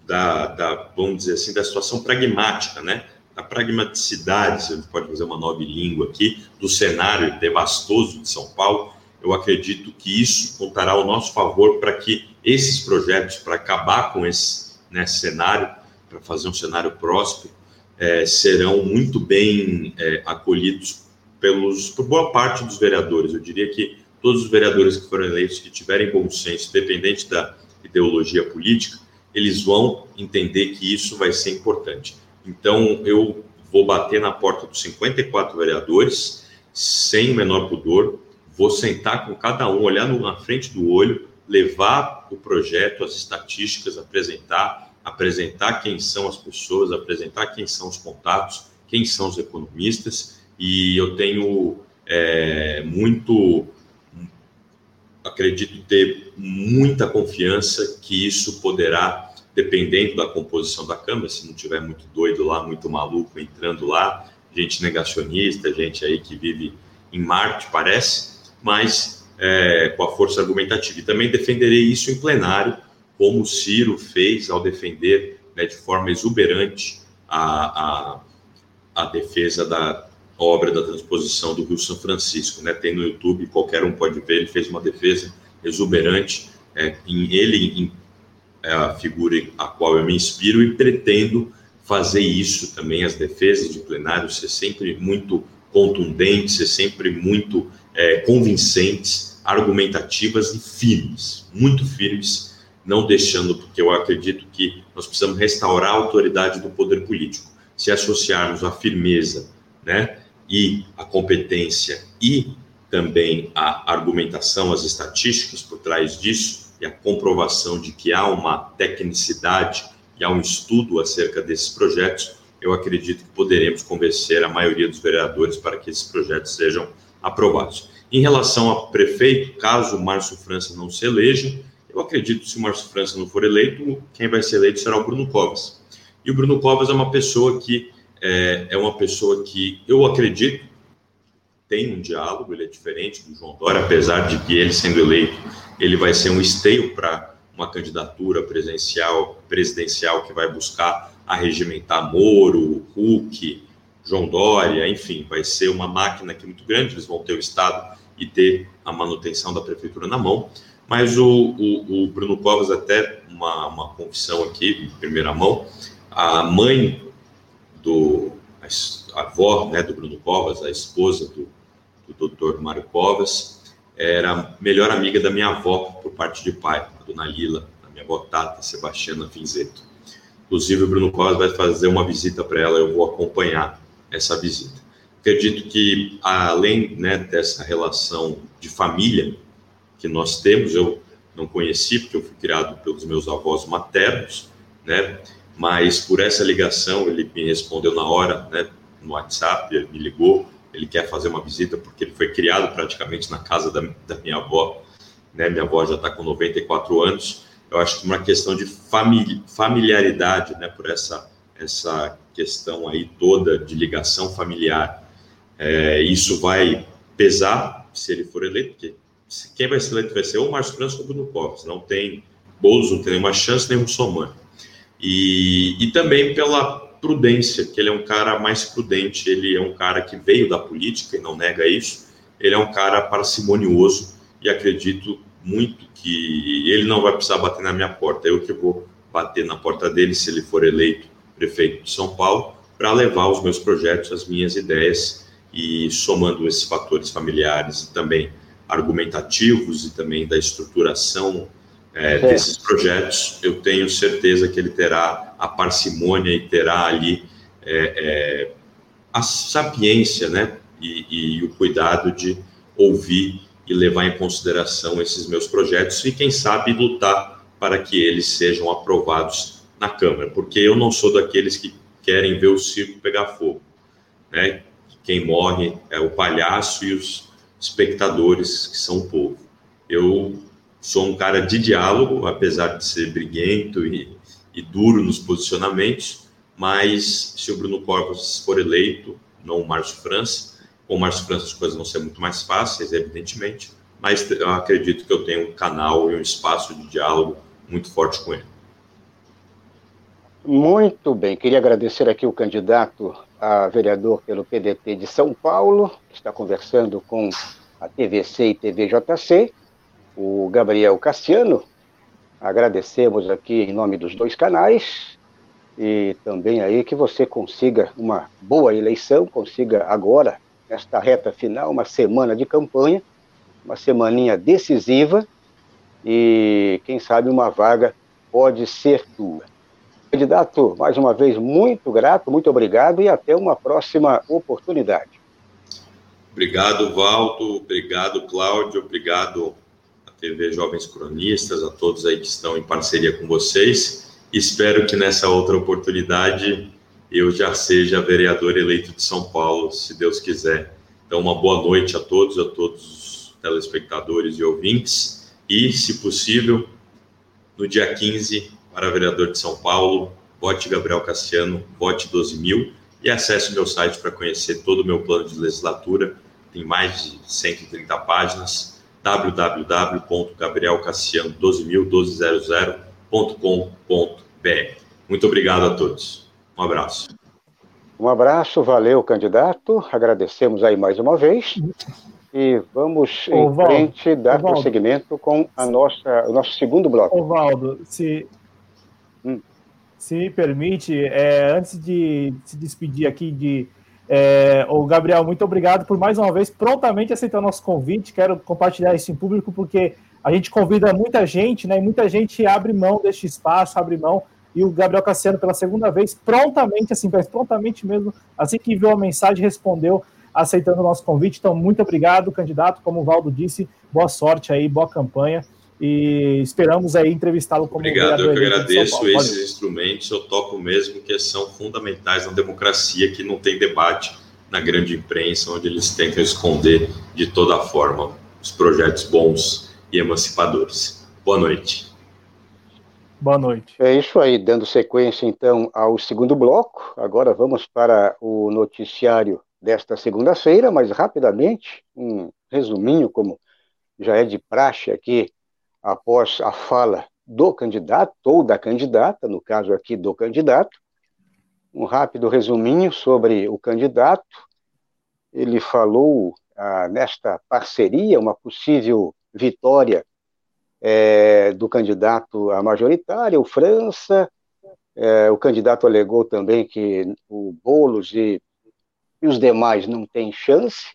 da, da, vamos dizer assim, da situação pragmática, né? Da pragmaticidade, se a gente pode fazer uma nova língua aqui, do cenário devastoso de São Paulo, eu acredito que isso contará ao nosso favor para que esses projetos, para acabar com esse né, cenário, para fazer um cenário próspero, é, serão muito bem é, acolhidos pelos, por boa parte dos vereadores. Eu diria que todos os vereadores que foram eleitos, que tiverem bom senso, independente da ideologia política, eles vão entender que isso vai ser importante. Então, eu vou bater na porta dos 54 vereadores, sem o menor pudor, vou sentar com cada um, olhar na frente do olho, levar o projeto, as estatísticas, apresentar, apresentar quem são as pessoas, apresentar quem são os contatos, quem são os economistas, e eu tenho é, muito acredito ter muita confiança que isso poderá, dependendo da composição da Câmara, se não tiver muito doido lá, muito maluco entrando lá, gente negacionista, gente aí que vive em Marte, parece, mas é, com a força argumentativa. E também defenderei isso em plenário, como o Ciro fez ao defender né, de forma exuberante a, a, a defesa da, obra da transposição do Rio São Francisco, né? Tem no YouTube, qualquer um pode ver. Ele fez uma defesa exuberante. É, em ele em, é a figura a qual eu me inspiro e pretendo fazer isso também. As defesas de plenário ser sempre muito contundentes, ser sempre muito é, convincentes, argumentativas e firmes, muito firmes, não deixando, porque eu acredito que nós precisamos restaurar a autoridade do poder político. Se associarmos a firmeza, né, e a competência e também a argumentação, as estatísticas por trás disso e a comprovação de que há uma tecnicidade e há um estudo acerca desses projetos, eu acredito que poderemos convencer a maioria dos vereadores para que esses projetos sejam aprovados. Em relação a prefeito, caso o Márcio França não se eleja, eu acredito que se o Márcio França não for eleito, quem vai ser eleito será o Bruno Covas. E o Bruno Covas é uma pessoa que é, é uma pessoa que eu acredito tem um diálogo, ele é diferente do João Dória, apesar de que ele sendo eleito, ele vai ser um esteio para uma candidatura presidencial, presidencial que vai buscar arregimentar Moro, Huck, João Dória, enfim, vai ser uma máquina aqui muito grande, eles vão ter o Estado e ter a manutenção da prefeitura na mão, mas o, o, o Bruno Covas, até uma, uma confissão aqui, em primeira mão, a mãe do a avó né, do Bruno Covas, a esposa do, do Dr. Mário Covas, era melhor amiga da minha avó por parte de pai, a dona Lila, a minha avó Tata Sebastiana Finzeto. Inclusive, o Bruno Covas vai fazer uma visita para ela, eu vou acompanhar essa visita. Acredito que, além né, dessa relação de família que nós temos, eu não conheci, porque eu fui criado pelos meus avós maternos, né? mas por essa ligação ele me respondeu na hora, né, no WhatsApp, me ligou, ele quer fazer uma visita porque ele foi criado praticamente na casa da, da minha avó, né? Minha avó já está com 94 anos. Eu acho que uma questão de familiaridade, né? Por essa essa questão aí toda de ligação familiar, é, isso vai pesar se ele for eleito, porque quem vai ser eleito vai ser ou o Márcio França ou o Bruno Covas, não tem Boulos não tem nenhuma chance, o Somano. E, e também pela prudência, que ele é um cara mais prudente, ele é um cara que veio da política e não nega isso, ele é um cara parcimonioso e acredito muito que ele não vai precisar bater na minha porta, eu que vou bater na porta dele se ele for eleito prefeito de São Paulo, para levar os meus projetos, as minhas ideias e somando esses fatores familiares e também argumentativos e também da estruturação é, desses projetos, eu tenho certeza que ele terá a parcimônia e terá ali é, é, a sapiência, né, e, e, o cuidado de ouvir e levar em consideração esses meus projetos e quem sabe lutar para que eles sejam aprovados na Câmara, porque eu não sou daqueles que querem ver o circo pegar fogo, né? Quem morre é o palhaço e os espectadores que são o povo. Eu sou um cara de diálogo, apesar de ser briguento e, e duro nos posicionamentos, mas se o Bruno Covas for eleito, não o Márcio França, com o Márcio França as coisas vão ser muito mais fáceis, evidentemente, mas eu acredito que eu tenho um canal e um espaço de diálogo muito forte com ele. Muito bem, queria agradecer aqui o candidato a vereador pelo PDT de São Paulo, que está conversando com a TVC e TVJC, o Gabriel Cassiano. Agradecemos aqui em nome dos dois canais e também aí que você consiga uma boa eleição, consiga agora, nesta reta final, uma semana de campanha, uma semaninha decisiva e quem sabe uma vaga pode ser tua. Candidato, mais uma vez, muito grato, muito obrigado e até uma próxima oportunidade. Obrigado, Valdo. Obrigado, Cláudio. Obrigado TV Jovens Cronistas, a todos aí que estão em parceria com vocês. Espero que nessa outra oportunidade eu já seja vereador eleito de São Paulo, se Deus quiser. Então, uma boa noite a todos, a todos os telespectadores e ouvintes. E, se possível, no dia 15, para vereador de São Paulo, vote Gabriel Cassiano, vote 12 mil e acesse o meu site para conhecer todo o meu plano de legislatura. Tem mais de 130 páginas. www.gabrielcassiano120001200.com.br. Muito obrigado a todos. Um abraço. Um abraço, valeu, candidato. Agradecemos aí mais uma vez. E vamos em Valdo, frente dar prosseguimento com a nossa, o nosso segundo bloco. Ovaldo, se, Hum. Se me permite, é, antes de se despedir aqui de é, o Gabriel, muito obrigado por mais uma vez prontamente aceitar o nosso convite. Quero compartilhar isso em público porque a gente convida muita gente, né? E muita gente abre mão deste espaço, abre mão. E o Gabriel Cassiano, pela segunda vez, prontamente, assim, prontamente mesmo, assim que viu a mensagem, respondeu aceitando o nosso convite. Então, muito obrigado, candidato. Como o Valdo disse, boa sorte aí, boa campanha e esperamos aí entrevistá-lo como Obrigado, eu que agradeço esses Valeu. instrumentos, eu toco mesmo que são fundamentais na democracia, que não tem debate na grande imprensa, onde eles tentam esconder de toda forma os projetos bons e emancipadores. Boa noite. Boa noite. É isso aí, dando sequência então ao segundo bloco. Agora vamos para o noticiário desta segunda-feira, mas rapidamente, um resuminho, como já é de praxe aqui após a fala do candidato ou da candidata, no caso aqui do candidato, um rápido resuminho sobre o candidato. Ele falou ah, nesta parceria, uma possível vitória é, do candidato à majoritária, o França. É, o candidato alegou também que o Boulos e, e os demais não têm chance.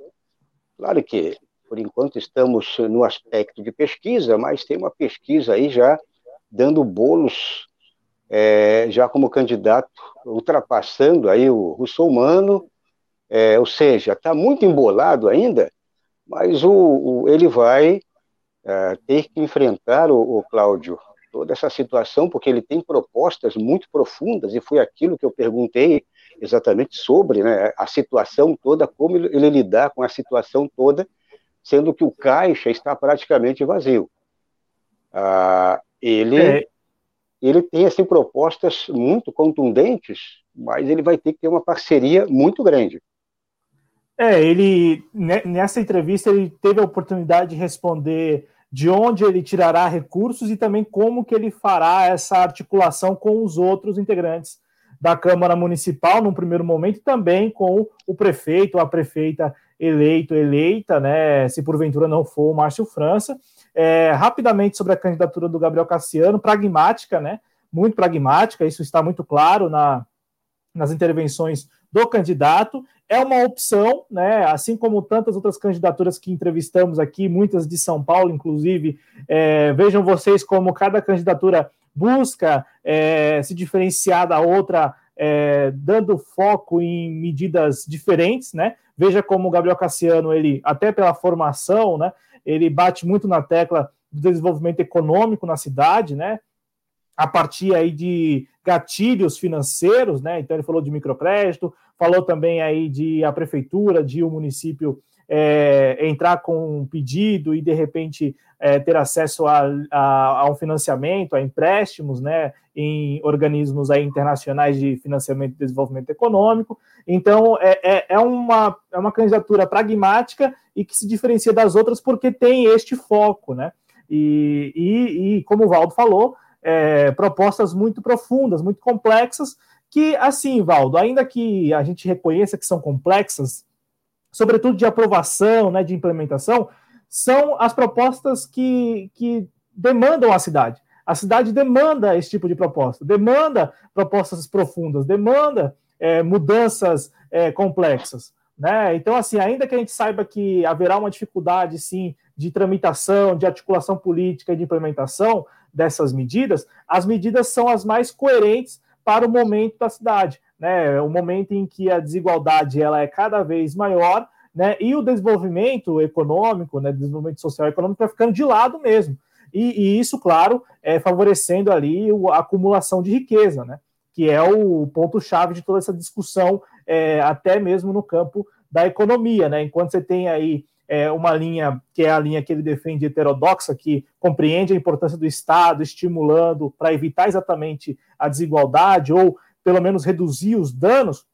Claro que por enquanto estamos no aspecto de pesquisa, mas tem uma pesquisa aí já dando bolos é, já como candidato, ultrapassando aí o Russomano, é, ou seja, está muito embolado ainda, mas o, o ele vai é, ter que enfrentar o, o, Cláudio. Toda essa situação, porque ele tem propostas muito profundas, e foi aquilo que eu perguntei exatamente sobre né, a situação toda, como ele lidar com a situação toda, sendo que o caixa está praticamente vazio. Ah, ele, é. ele tem assim, propostas muito contundentes, mas ele vai ter que ter uma parceria muito grande. É, ele nessa entrevista ele teve a oportunidade de responder de onde ele tirará recursos e também como que ele fará essa articulação com os outros integrantes da Câmara Municipal num primeiro momento e também com o prefeito, a prefeita eleito, eleita, né, se porventura não for o Márcio França. É, rapidamente sobre a candidatura do Gabriel Cassiano, pragmática, né, muito pragmática, isso está muito claro na, nas intervenções do candidato. É uma opção, né? Assim como tantas outras candidaturas que entrevistamos aqui, muitas de São Paulo, inclusive. É, vejam vocês como cada candidatura busca é, se diferenciar da outra, é, dando foco em medidas diferentes, né? Veja como o Gabriel Cassiano, ele, até pela formação, né? Ele bate muito na tecla do desenvolvimento econômico na cidade, né? A partir aí de gatilhos financeiros, né? Então ele falou de microcrédito, falou também aí de a prefeitura, de o município é, entrar com um pedido e de repente é, ter acesso a, a, a, um financiamento, a empréstimos, né, em organismos aí internacionais de financiamento e desenvolvimento econômico. Então é, é, é, uma, é uma candidatura pragmática e que se diferencia das outras porque tem este foco, né? E, e, e como o Valdo falou, é, propostas muito profundas, muito complexas, que, assim, Valdo, ainda que a gente reconheça que são complexas, sobretudo de aprovação, né, de implementação, são as propostas que, que demandam a cidade. A cidade demanda esse tipo de proposta, demanda propostas profundas, demanda é, mudanças é, complexas. Né? Então, assim, ainda que a gente saiba que haverá uma dificuldade, sim, de tramitação, de articulação política e de implementação, dessas medidas, as medidas são as mais coerentes para o momento da cidade, né? O momento em que a desigualdade ela é cada vez maior, né? E o desenvolvimento econômico, né? Desenvolvimento social econômico vai ficando de lado mesmo. E, e isso, claro, é favorecendo ali a acumulação de riqueza, né? Que é o ponto-chave de toda essa discussão, é, até mesmo no campo da economia, né? Enquanto você tem aí é, uma linha que é a linha que ele defende heterodoxa, que compreende a importância do Estado, estimulando para evitar exatamente a desigualdade ou pelo menos reduzir os danos.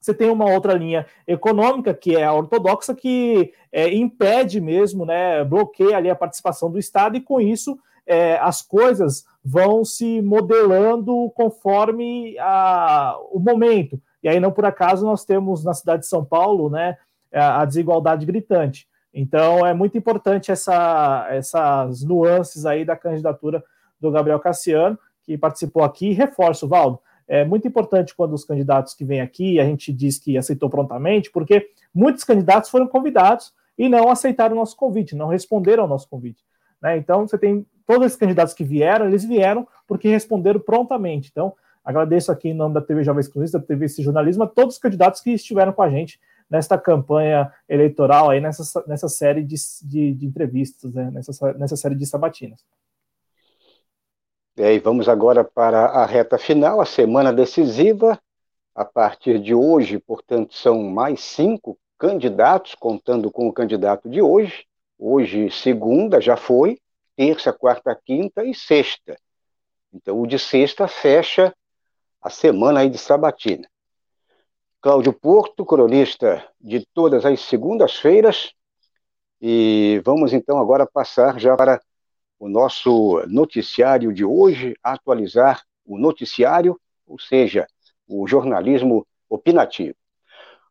Você tem uma outra linha econômica, que é a ortodoxa, que é, impede mesmo, né, bloqueia ali a participação do Estado, e com isso é, as coisas vão se modelando conforme a, o momento. E aí, não por acaso, nós temos na cidade de São Paulo né, a desigualdade gritante. Então é muito importante essa, essas nuances aí da candidatura do Gabriel Cassiano, que participou aqui. Reforço, Valdo, é muito importante quando os candidatos que vêm aqui, a gente diz que aceitou prontamente, porque muitos candidatos foram convidados e não aceitaram o nosso convite, não responderam ao nosso convite. Né? Então, você tem todos esses candidatos que vieram, eles vieram porque responderam prontamente. Então, agradeço aqui em nome da TV Jovem Exclusiva, da TV Esse Jornalismo, a todos os candidatos que estiveram com a gente nesta campanha eleitoral, aí nessa, nessa série de, de, de entrevistas, né? nessa, nessa série de sabatinas. E aí, vamos agora para a reta final, a semana decisiva. A partir de hoje, portanto, são mais cinco candidatos, contando com o candidato de hoje. Hoje, segunda, já foi, terça, quarta, quinta e sexta. Então, o de sexta fecha a semana aí de sabatina. Cláudio Porto, cronista de todas as segundas-feiras. E vamos então agora passar já para o nosso noticiário de hoje, atualizar o noticiário, ou seja, o jornalismo opinativo.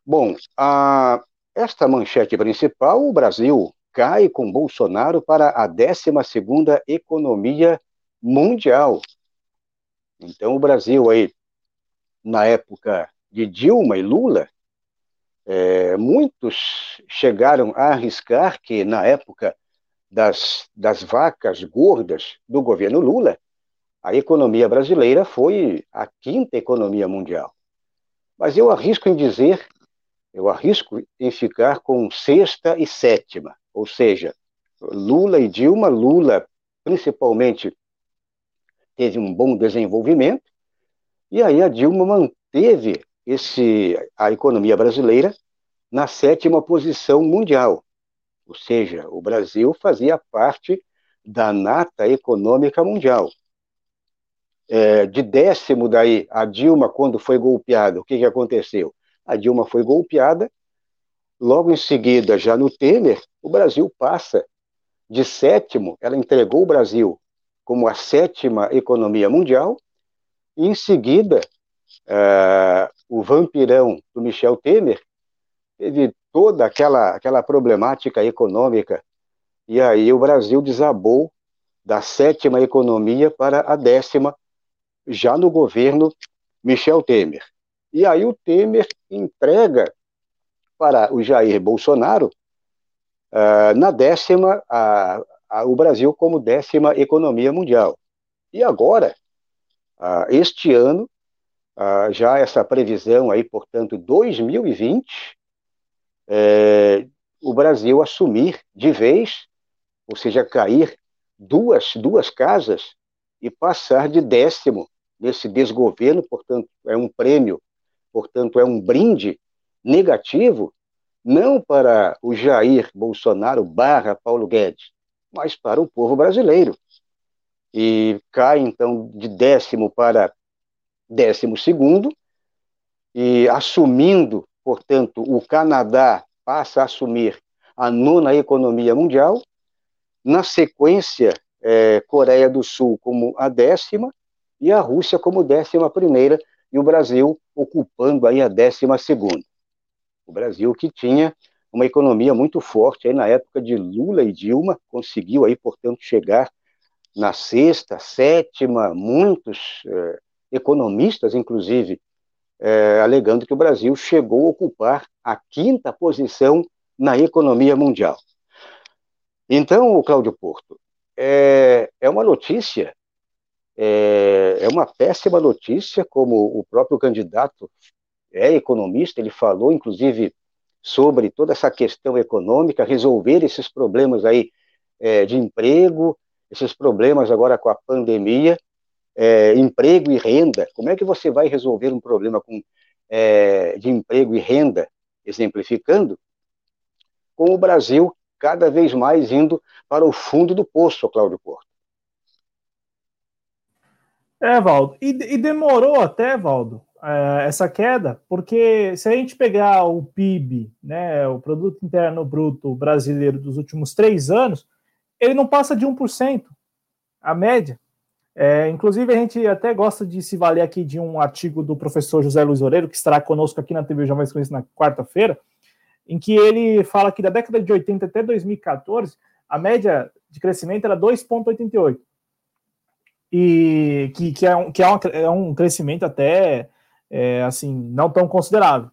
Bom, a, esta manchete principal, o Brasil cai com Bolsonaro para a 12ª economia mundial. Então o Brasil aí, na época de Dilma e Lula, é, muitos chegaram a arriscar que, na época das, das vacas gordas do governo Lula, a economia brasileira foi a quinta economia mundial. Mas eu arrisco em dizer, eu arrisco em ficar com sexta e sétima, ou seja, Lula e Dilma, Lula principalmente teve um bom desenvolvimento, e aí a Dilma manteve esse, a economia brasileira na sétima posição mundial. Ou seja, o Brasil fazia parte da nata econômica mundial. É, de décimo daí, a Dilma, quando foi golpeada, o que, que aconteceu? A Dilma foi golpeada, logo em seguida, já no Temer, o Brasil passa de sétimo, ela entregou o Brasil como a sétima economia mundial, e em seguida, uh, o vampirão do Michel Temer teve toda aquela, aquela problemática econômica, e aí o Brasil desabou da sétima economia para a décima, já no governo Michel Temer. E aí o Temer entrega para o Jair Bolsonaro, uh, na décima, a, a, o Brasil como décima economia mundial. E agora, uh, este ano, uh, já essa previsão aí, portanto, 2020, é, o Brasil assumir de vez, ou seja, cair duas, duas casas e passar de décimo nesse desgoverno, portanto, é um prêmio, portanto, é um brinde negativo, não para o Jair Bolsonaro barra Paulo Guedes, mas para o povo brasileiro. E cai, então, de décimo para décimo segundo, e assumindo, portanto, o Canadá passa a assumir a nona economia mundial, na sequência, é, Coreia do Sul como a décima, e a Rússia como décima primeira, e o Brasil ocupando aí a décima segunda. O Brasil que tinha uma economia muito forte aí na época de Lula e Dilma, conseguiu aí, portanto, chegar na sexta, sétima, muitos eh, economistas, inclusive, eh, alegando que o Brasil chegou a ocupar a quinta posição na economia mundial. Então, Cláudio Porto, é, é uma notícia, é, é uma péssima notícia, como o próprio candidato é economista, ele falou, inclusive, sobre toda essa questão econômica, resolver esses problemas aí é, de emprego, esses problemas agora com a pandemia, é, emprego e renda. Como é que você vai resolver um problema com, é, de emprego e renda, exemplificando, com o Brasil cada vez mais indo para o fundo do poço, Cláudio Porto? É, Valdo. E, e demorou até, Valdo, é, essa queda, porque se a gente pegar o PIB, né, o Produto Interno Bruto brasileiro dos últimos três anos, ele não passa de 1%, a média. É, inclusive, a gente até gosta de se valer aqui de um artigo do professor José Luiz Oreiro, que estará conosco aqui na TV Jovens Conhecidos na quarta-feira, em que ele fala que da década de 80 até 2014, a média de crescimento era 2,88. E que, que, é, um, que é, é um crescimento até é, assim, não tão considerável,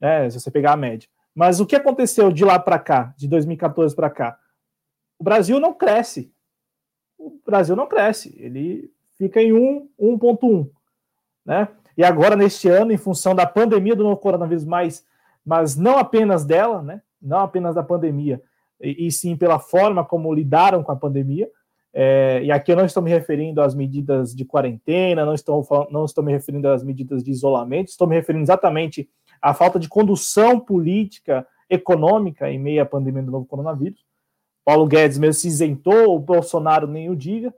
né, se você pegar a média. Mas o que aconteceu de lá para cá, de 2014 para cá? O Brasil não cresce. O Brasil não cresce. Ele fica em 1,1, né? E agora, neste ano, em função da pandemia do novo coronavírus, mas, mas não apenas dela, né? Não apenas da pandemia, e, e sim pela forma como lidaram com a pandemia, é, e aqui eu não estou me referindo às medidas de quarentena, não estou, não estou me referindo às medidas de isolamento, estou me referindo exatamente à falta de condução política, econômica em meio à pandemia do novo coronavírus. Paulo Guedes mesmo se isentou, o Bolsonaro nem o diga,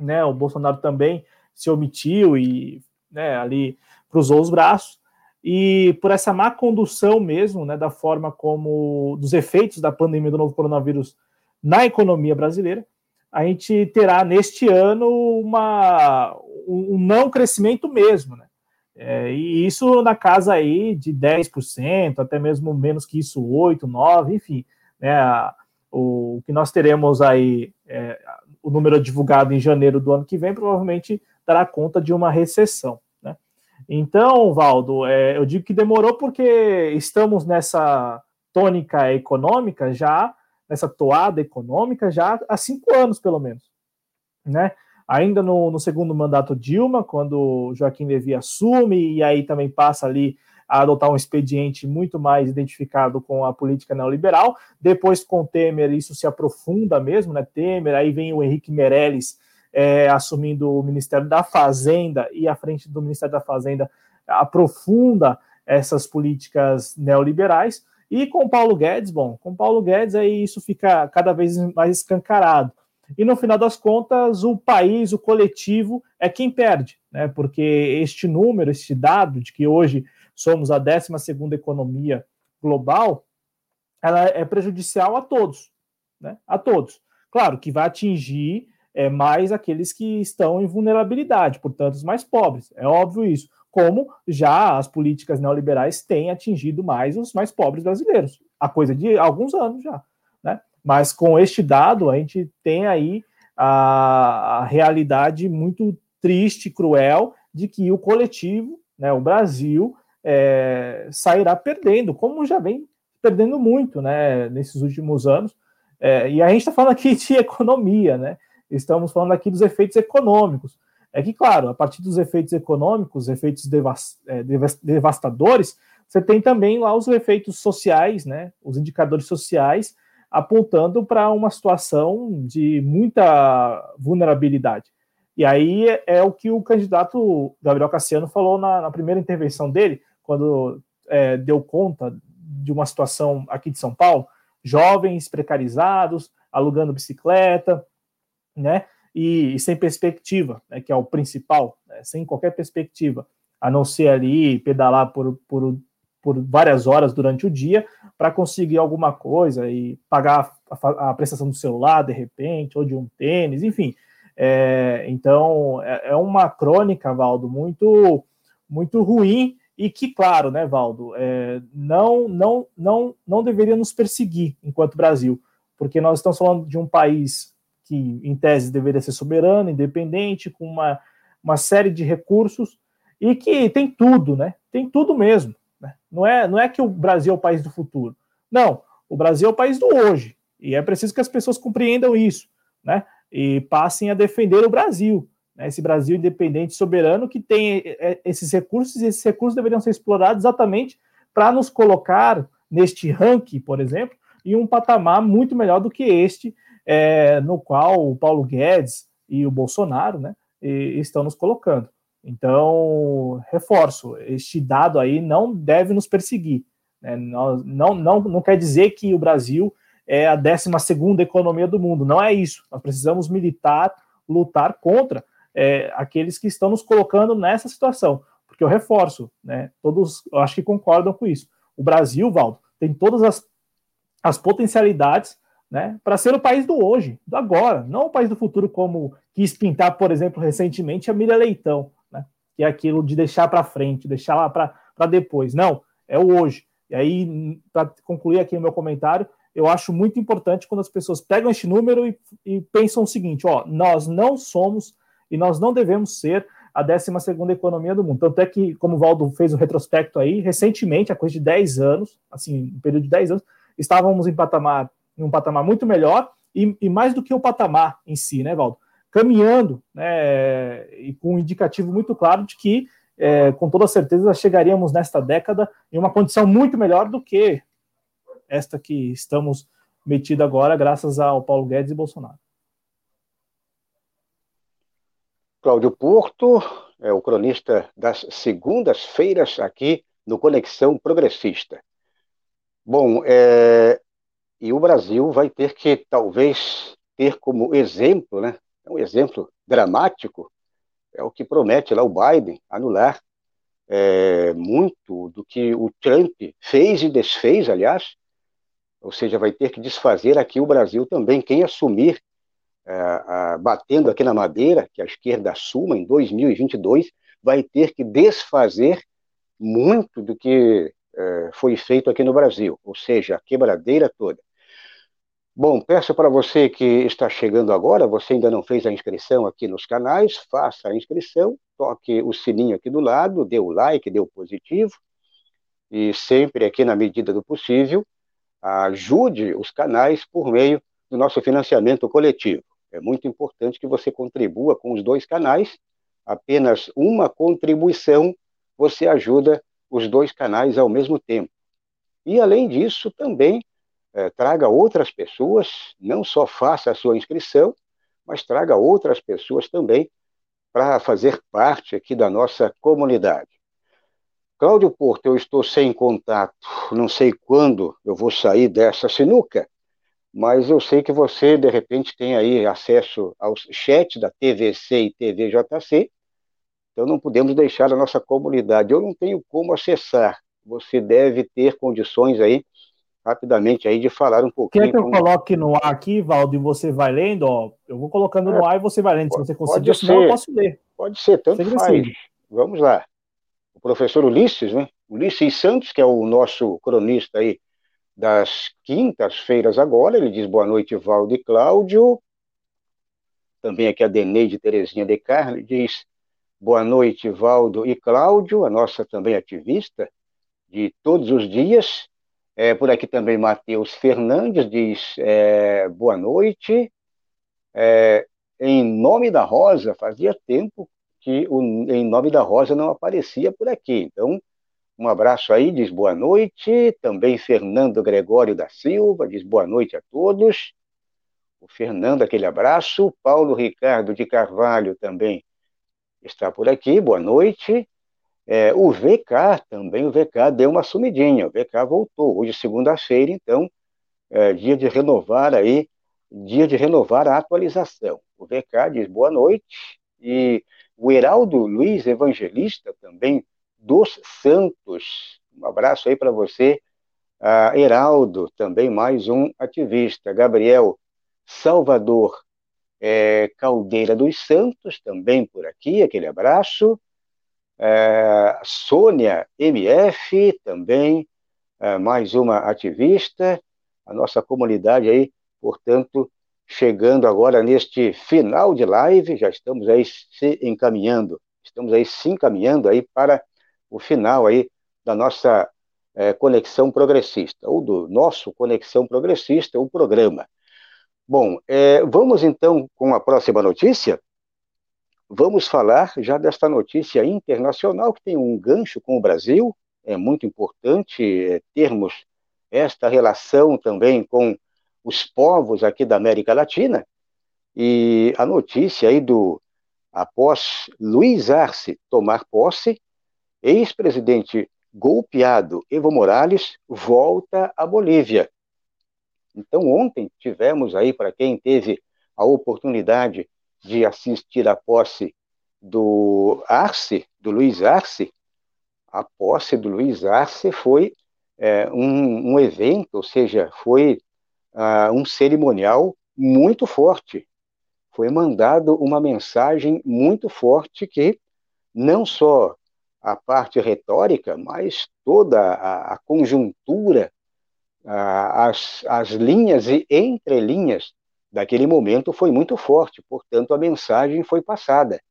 né? O Bolsonaro também se omitiu e né, ali cruzou os braços. E por essa má condução mesmo, né, da forma como dos efeitos da pandemia do novo coronavírus na economia brasileira, a gente terá neste ano uma, um não crescimento mesmo, né? É, e isso na casa aí de 10%, até mesmo menos que isso, 8%, 9%, enfim, né? O que nós teremos aí, é, o número divulgado em janeiro do ano que vem, provavelmente dará conta de uma recessão. Né? Então, Valdo, é, eu digo que demorou porque estamos nessa tônica econômica já nessa toada econômica já há cinco anos, pelo menos. Né? Ainda no, no segundo mandato Dilma, quando Joaquim Levy assume, e aí também passa ali a adotar um expediente muito mais identificado com a política neoliberal. Depois, com Temer, isso se aprofunda mesmo, né? Temer, aí vem o Henrique Meirelles é, assumindo o Ministério da Fazenda e à frente do Ministério da Fazenda aprofunda essas políticas neoliberais. E com Paulo Guedes, bom, com Paulo Guedes aí isso fica cada vez mais escancarado. E no final das contas, o país, o coletivo, é quem perde, né? Porque este número, este dado de que hoje somos a 12 economia global, ela é prejudicial a todos, né? A todos. Claro que vai atingir é, mais aqueles que estão em vulnerabilidade, portanto, os mais pobres. É óbvio isso. Como já as políticas neoliberais têm atingido mais os mais pobres brasileiros. A coisa de alguns anos já. Né? Mas com este dado, a gente tem aí a, a realidade muito triste, cruel, de que o coletivo, né, o Brasil, é, sairá perdendo, como já vem perdendo muito né, nesses últimos anos. É, e a gente está falando aqui de economia, né? Estamos falando aqui dos efeitos econômicos. É que, claro, a partir dos efeitos econômicos, efeitos é, devastadores, você tem também lá os efeitos sociais, né? Os indicadores sociais apontando para uma situação de muita vulnerabilidade. E aí é, é, o que o candidato Gabriel Cassiano falou na, na primeira intervenção dele, quando é, deu conta de uma situação aqui de São Paulo, jovens precarizados, alugando bicicleta, né? E, e sem perspectiva, né, que é o principal, né, sem qualquer perspectiva, a não ser ali pedalar por, por por várias horas durante o dia para conseguir alguma coisa e pagar a, a, prestação do celular de repente, ou de um tênis, enfim. É, então é, é, uma crônica, Valdo, muito muito ruim e que, claro, né, Valdo, é, não, não, não, não deveria nos perseguir enquanto Brasil, porque nós estamos falando de um país que, em tese, deveria ser soberano, independente, com uma, uma série de recursos e que tem tudo, né? Tem tudo mesmo. Né? Não, é, não é que o Brasil é o país do futuro. Não, o Brasil é o país do hoje. E é preciso que as pessoas compreendam isso, né? E passem a defender o Brasil, né? esse Brasil independente, soberano, que tem é, é, esses recursos, e esses recursos deveriam ser explorados exatamente para nos colocar neste ranking, por exemplo, em um patamar muito melhor do que este, é, no qual o Paulo Guedes e o Bolsonaro né, estão nos colocando. Então, reforço, este dado aí não deve nos perseguir. Né? Não, não, não, não quer dizer que o Brasil é a 12 economia do mundo, não é isso. Nós precisamos militar, lutar contra é, aqueles que estão nos colocando nessa situação. Porque eu reforço, né? todos eu acho que concordam com isso. O Brasil, Valdo, tem todas as, as potencialidades né, para ser o país do hoje, do agora, não o país do futuro, como quis pintar, por exemplo, recentemente a Miriam Leitão que é aquilo de deixar para frente, deixar lá para depois. Não, é o hoje. E aí, para concluir aqui o meu comentário, eu acho muito importante quando as pessoas pegam este número e, e, pensam o seguinte: ó, nós não somos e nós não devemos ser a 12 economia do mundo. Tanto é que, como o Valdo fez um retrospecto aí, recentemente, a coisa de 10 anos, assim, um período de 10 anos, estávamos em, patamar, em um patamar muito melhor, e, e mais do que o patamar em si, né, Valdo? caminhando, né, e com um indicativo muito claro de que, é, com toda certeza, chegaríamos nesta década em uma condição muito melhor do que esta que estamos metidos agora, graças ao Paulo Guedes e Bolsonaro. Cláudio Porto é o cronista das segundas-feiras aqui no Conexão Progressista. Bom, é, e o Brasil vai ter que talvez ter como exemplo, né, é um exemplo dramático, é o que promete lá o Biden anular é, muito do que o Trump fez e desfez, aliás, ou seja, vai ter que desfazer aqui o Brasil também. Quem assumir, é, a, batendo aqui na madeira, que a esquerda assuma em 2022, vai ter que desfazer muito do que é, foi feito aqui no Brasil, ou seja, a quebradeira toda. Bom, peço para você que está chegando agora, você ainda não fez a inscrição aqui nos canais, faça a inscrição, toque o sininho aqui do lado, dê o like, dê o positivo, e sempre aqui na medida do possível, ajude os canais por meio do nosso financiamento coletivo. É muito importante que você contribua com os dois canais, apenas uma contribuição você ajuda os dois canais ao mesmo tempo. E além disso, também é, traga outras pessoas, não só faça a sua inscrição, mas traga outras pessoas também para fazer parte aqui da nossa comunidade. Cláudio Porto, eu estou sem contato, não sei quando eu vou sair dessa sinuca, mas eu sei que você, de repente, tem aí acesso aos chats da TVC e TVJC, então não podemos deixar a nossa comunidade. Eu não tenho como acessar, você deve ter condições aí rapidamente aí de falar um pouquinho. Quer que eu com... coloque no ar aqui, Valdo, e você vai lendo? Ó, eu vou colocando é, no ar e você vai lendo. Se você conseguir, senão eu posso ler. Pode ser, tanto você faz. Decide. Vamos lá. O professor Ulisses, né? Ulisses Santos, que é o nosso cronista aí das quintas-feiras agora, ele diz boa noite, Valdo e Cláudio. Também aqui a Deneide Terezinha de Carne diz boa noite, Valdo e Cláudio, a nossa também ativista de todos os dias. É, por aqui também Matheus Fernandes diz é, boa noite. É, em nome da Rosa, fazia tempo que o Em Nome da Rosa não aparecia por aqui. Então, um abraço aí, diz boa noite. Também Fernando Gregório da Silva diz boa noite a todos. O Fernando, aquele abraço. Paulo Ricardo de Carvalho também está por aqui, boa noite. É, o VK também, o VK deu uma sumidinha, o VK voltou. Hoje, segunda-feira, então, é dia de renovar aí, dia de renovar a atualização. O VK diz boa noite. E o Heraldo Luiz Evangelista também dos Santos. Um abraço aí para você. Uh, Heraldo, também mais um ativista. Gabriel Salvador é, Caldeira dos Santos, também por aqui, aquele abraço. É, Sônia MF, também é, mais uma ativista. A nossa comunidade aí, portanto, chegando agora neste final de live, já estamos aí se encaminhando, estamos aí se encaminhando aí para o final aí da nossa é, Conexão Progressista, ou do nosso Conexão Progressista, o programa. Bom, é, vamos então com a próxima notícia. Vamos falar já desta notícia internacional que tem um gancho com o Brasil. É muito importante é, termos esta relação também com os povos aqui da América Latina. E a notícia aí do após Luiz Arce tomar posse, ex-presidente golpeado Evo Morales volta à Bolívia. Então, ontem tivemos aí, para quem teve a oportunidade de assistir à posse do Arce, do Luiz Arce, a posse do Luiz Arce foi é, um, um, evento, ou seja, foi uh, um cerimonial muito forte. Foi mandado uma mensagem muito forte que não só a parte retórica, mas toda a, a conjuntura as, as linhas e entrelinhas daquele momento foi muito forte, portanto, a mensagem foi passada.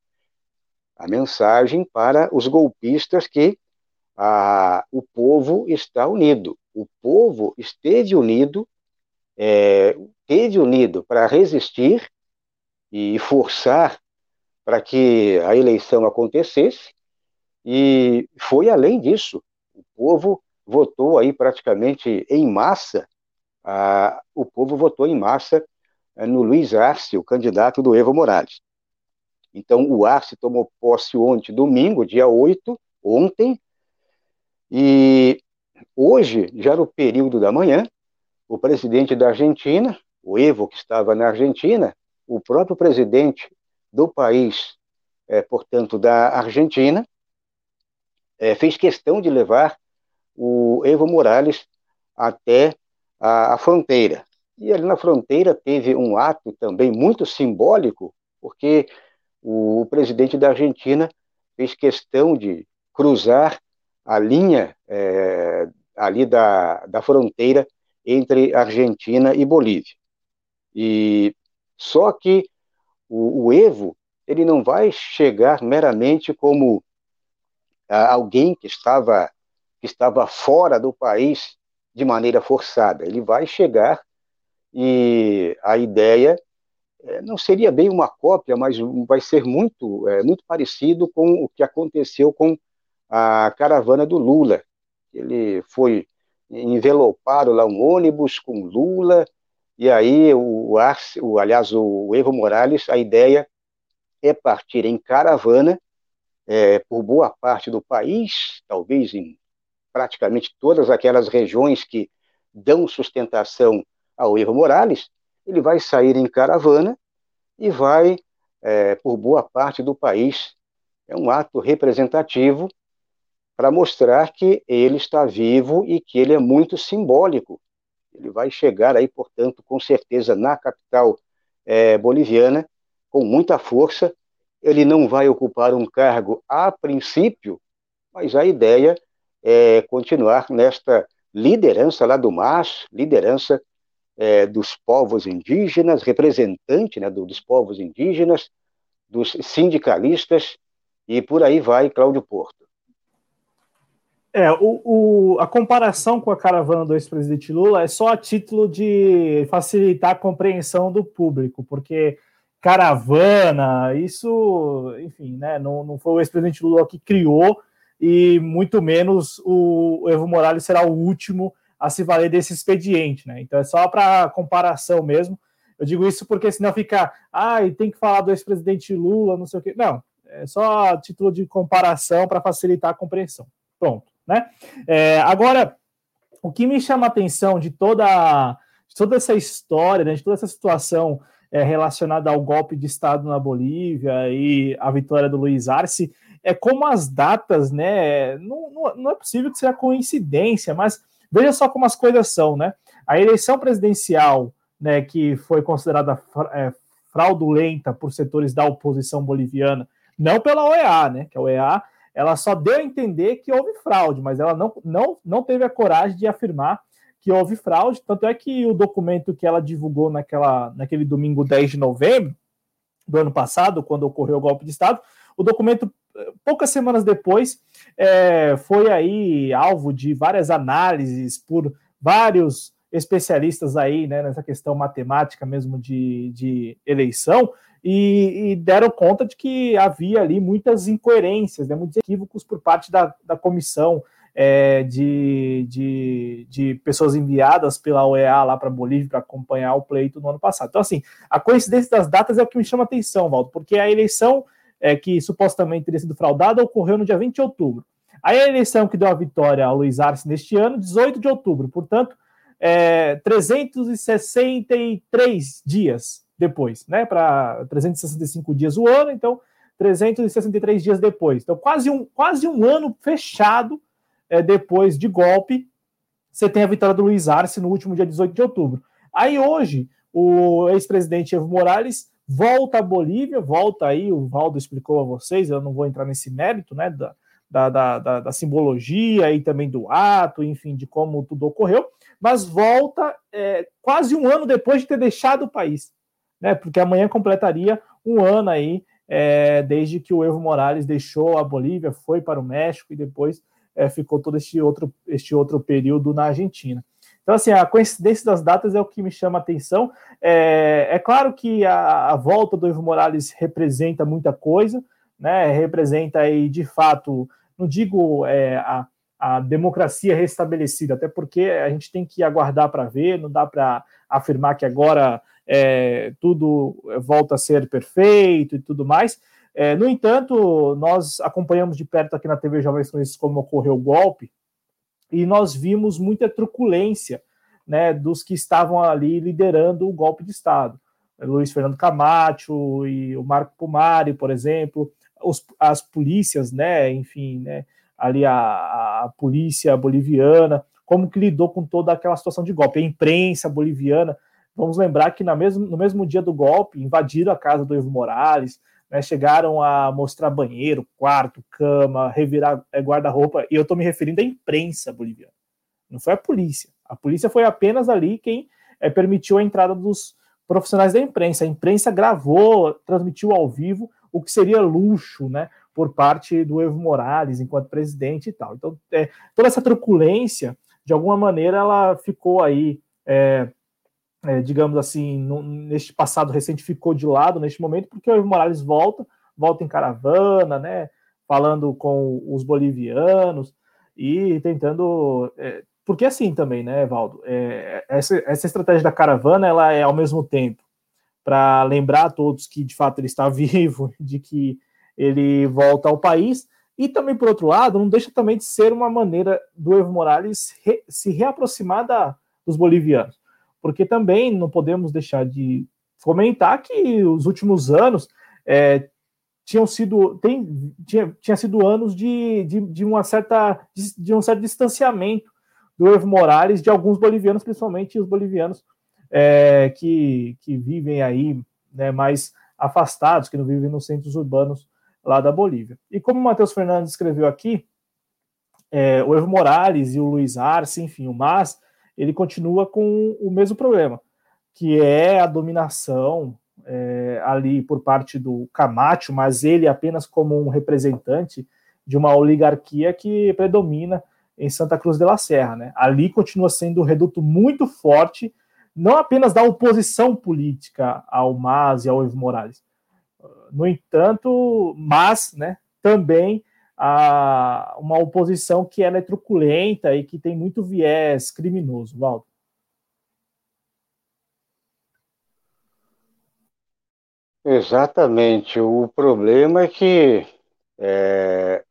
A mensagem para os golpistas que a, o povo está unido. O povo esteve unido, é, esteve unido para resistir e forçar para que a eleição acontecesse, e foi além disso. O povo votou aí praticamente em massa, a, o povo votou em massa é, no Luiz Arce, o candidato do Evo Morales. Então, o Arce tomou posse ontem, domingo, dia 8, ontem, e hoje, já no período da manhã, o presidente da Argentina, o Evo, que estava na Argentina, o próprio presidente do país, é, portanto, da Argentina, é, fez questão de levar o Evo Morales até a, a fronteira. E ali na fronteira teve um ato também muito simbólico, porque o, presidente da Argentina fez questão de cruzar a linha é, ali da, da fronteira entre Argentina e Bolívia. E só que o, o Evo ele não vai chegar meramente como alguém que estava que estava fora do país de maneira forçada. Ele vai chegar e a ideia é, não seria bem uma cópia, mas vai ser muito, é, muito parecido com o que aconteceu com a caravana do Lula. Ele foi envelopado lá um ônibus com Lula E aí, o, Arce, o, aliás, o Evo Morales, a ideia é partir em caravana é, por boa parte do país, talvez em praticamente todas aquelas regiões que dão sustentação ao Evo Morales, ele vai sair em caravana e vai é, por boa parte do país. É um ato representativo para mostrar que ele está vivo e que ele é muito simbólico. Ele vai chegar aí, portanto, com certeza na capital é, boliviana, com muita força. Ele não vai ocupar um cargo a princípio, mas a ideia é continuar nesta liderança lá do MAS, liderança é, dos povos indígenas, representante né, do, dos povos indígenas, dos sindicalistas, e por aí vai Cláudio Porto. É, o, o, a comparação com a caravana do ex-presidente Lula é só a título de facilitar a compreensão do público, porque caravana, isso, enfim, né, não, não foi o ex-presidente Lula que criou, e muito menos o Evo Morales será o último a se valer desse expediente, né? Então é só para comparação mesmo. Eu digo isso porque senão fica, ah, tem que falar do ex-presidente Lula, não sei o quê. Não, é só título de comparação para facilitar a compreensão. Pronto, né? É, agora, o que me chama a atenção de toda, de toda essa história, né, de toda essa situação é, relacionada ao golpe de Estado na Bolívia e a vitória do Luiz Arce, é como as datas, né? Não, não, não é possível que seja coincidência, mas Veja só como as coisas são, né? A eleição presidencial, né, que foi considerada é, fraudulenta por setores da oposição boliviana, não pela OEA, né? Que a OEA ela só deu a entender que houve fraude, mas ela não, não, não teve a coragem de afirmar que houve fraude. Tanto é que o documento que ela divulgou naquela, naquele domingo 10 de novembro do ano passado, quando ocorreu o golpe de Estado, o documento poucas semanas depois, é, foi aí alvo de várias análises por vários especialistas aí, né, nessa questão matemática mesmo de, de eleição, e, e, deram conta de que havia ali muitas incoerências, né, muitos equívocos por parte da, da comissão é, de, de, de, pessoas enviadas pela OEA lá para Bolívia para acompanhar o pleito no ano passado. Então, assim, a coincidência das datas é o que me chama atenção, Valdo, porque a eleição é, que supostamente teria sido fraudada ocorreu no dia 20 de outubro. Aí a eleição que deu a vitória ao Luiz Arce neste ano, 18 de outubro, portanto, é, 363 dias depois, né? Para 365 dias o ano, então 363 dias depois. Então, quase um, quase um ano fechado é, depois de golpe, você tem a vitória do Luiz Arce no último dia 18 de outubro. Aí hoje, o ex-presidente Evo Morales volta à Bolívia, volta aí, o Valdo explicou a vocês, eu não vou entrar nesse mérito, né, da, da, da, da simbologia e também do ato, enfim, de como tudo ocorreu, mas volta é, quase um ano depois de ter deixado o país, né, porque amanhã completaria um ano aí, é, desde que o Evo Morales deixou a Bolívia, foi para o México e depois é, ficou todo este outro, este outro período na Argentina. Então, assim, a coincidência das datas é o que me chama a atenção. É, é claro que a, a, volta do Evo Morales representa muita coisa, né? Representa aí, de fato, não digo é, a, a democracia restabelecida, até porque a gente tem que aguardar para ver, não dá para afirmar que agora é, tudo volta a ser perfeito e tudo mais. É, no entanto, nós acompanhamos de perto aqui na TV Jovens Cronistas como ocorreu o golpe, e nós vimos muita truculência né, dos que estavam ali liderando o golpe de Estado. Luiz Fernando Camacho e o Marco Pumari, por exemplo, os, as polícias, né, enfim, né, ali a, a, polícia boliviana, como que lidou com toda aquela situação de golpe. A imprensa boliviana, vamos lembrar que na mesmo, no mesmo dia do golpe, invadiram a casa do Evo Morales, né, chegaram a mostrar banheiro, quarto, cama, revirar é, guarda-roupa, e eu estou me referindo à imprensa boliviana, não foi a polícia. A polícia foi apenas ali quem é, permitiu a entrada dos profissionais da imprensa. A imprensa gravou, transmitiu ao vivo o que seria luxo, né, por parte do Evo Morales enquanto presidente e tal. Então, é, toda essa truculência, de alguma maneira, ela ficou aí é, é, digamos assim, no, neste passado recente ficou de lado neste momento, porque o Evo Morales volta, volta em caravana, né, falando com os bolivianos e tentando é, porque assim também, né, Valdo? É, essa, essa estratégia da caravana, ela é ao mesmo tempo para lembrar a todos que de fato ele está vivo, de que ele volta ao país, e também, por outro lado, não deixa também de ser uma maneira do Evo Morales re, se reaproximar da, dos bolivianos, porque também não podemos deixar de comentar que os últimos anos é, tinham sido tem, tinha, tinha sido anos de, de, de uma certa de, de, um certo distanciamento do Evo Morales de alguns bolivianos, principalmente os bolivianos é, que, que vivem aí né, mais afastados, que não vivem nos centros urbanos lá da Bolívia. E como o Matheus Fernandes escreveu aqui, é, o Evo Morales e o Luiz Arce, enfim, o MAS, ele continua com o mesmo problema, que é a dominação é, ali por parte do Camacho, mas ele apenas como um representante de uma oligarquia que predomina em Santa Cruz de la Serra. Né? Ali continua sendo um reduto muito forte, não apenas da oposição política ao MAS e ao Evo Morales. No entanto, mas né, também a uma oposição que ela é truculenta e que tem muito viés criminoso, Valdo. Exatamente. O problema é que é,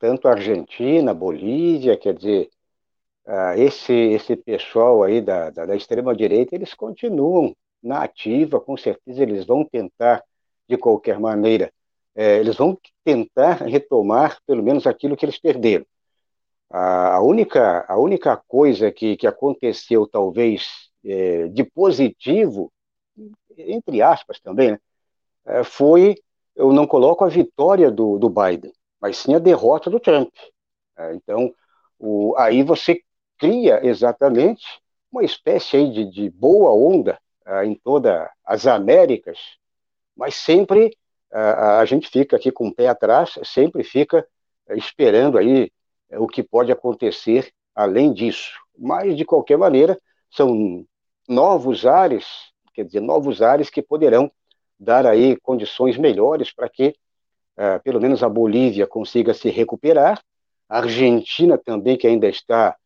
tanto Argentina, Bolívia, quer dizer, esse, esse pessoal aí da, da, da extrema-direita, eles continuam na ativa, com certeza eles vão tentar, de qualquer maneira, é, eles vão tentar retomar pelo menos aquilo que eles perderam. A, única, a única coisa que, que aconteceu, talvez, é, de positivo entre aspas também, né, é, foi, eu não coloco a vitória do, do Biden, mas sim a derrota do Trump. É, então, o, aí você cria exatamente uma espécie aí de, de boa onda é, em todas as Américas, mas sempre a, gente fica aqui com o pé atrás, sempre fica esperando aí o que pode acontecer além disso. Mas, de qualquer maneira, são novos ares quer dizer, novos ares que poderão dar aí condições melhores para que, uh, pelo menos, a Bolívia consiga se recuperar, a Argentina também, que ainda está,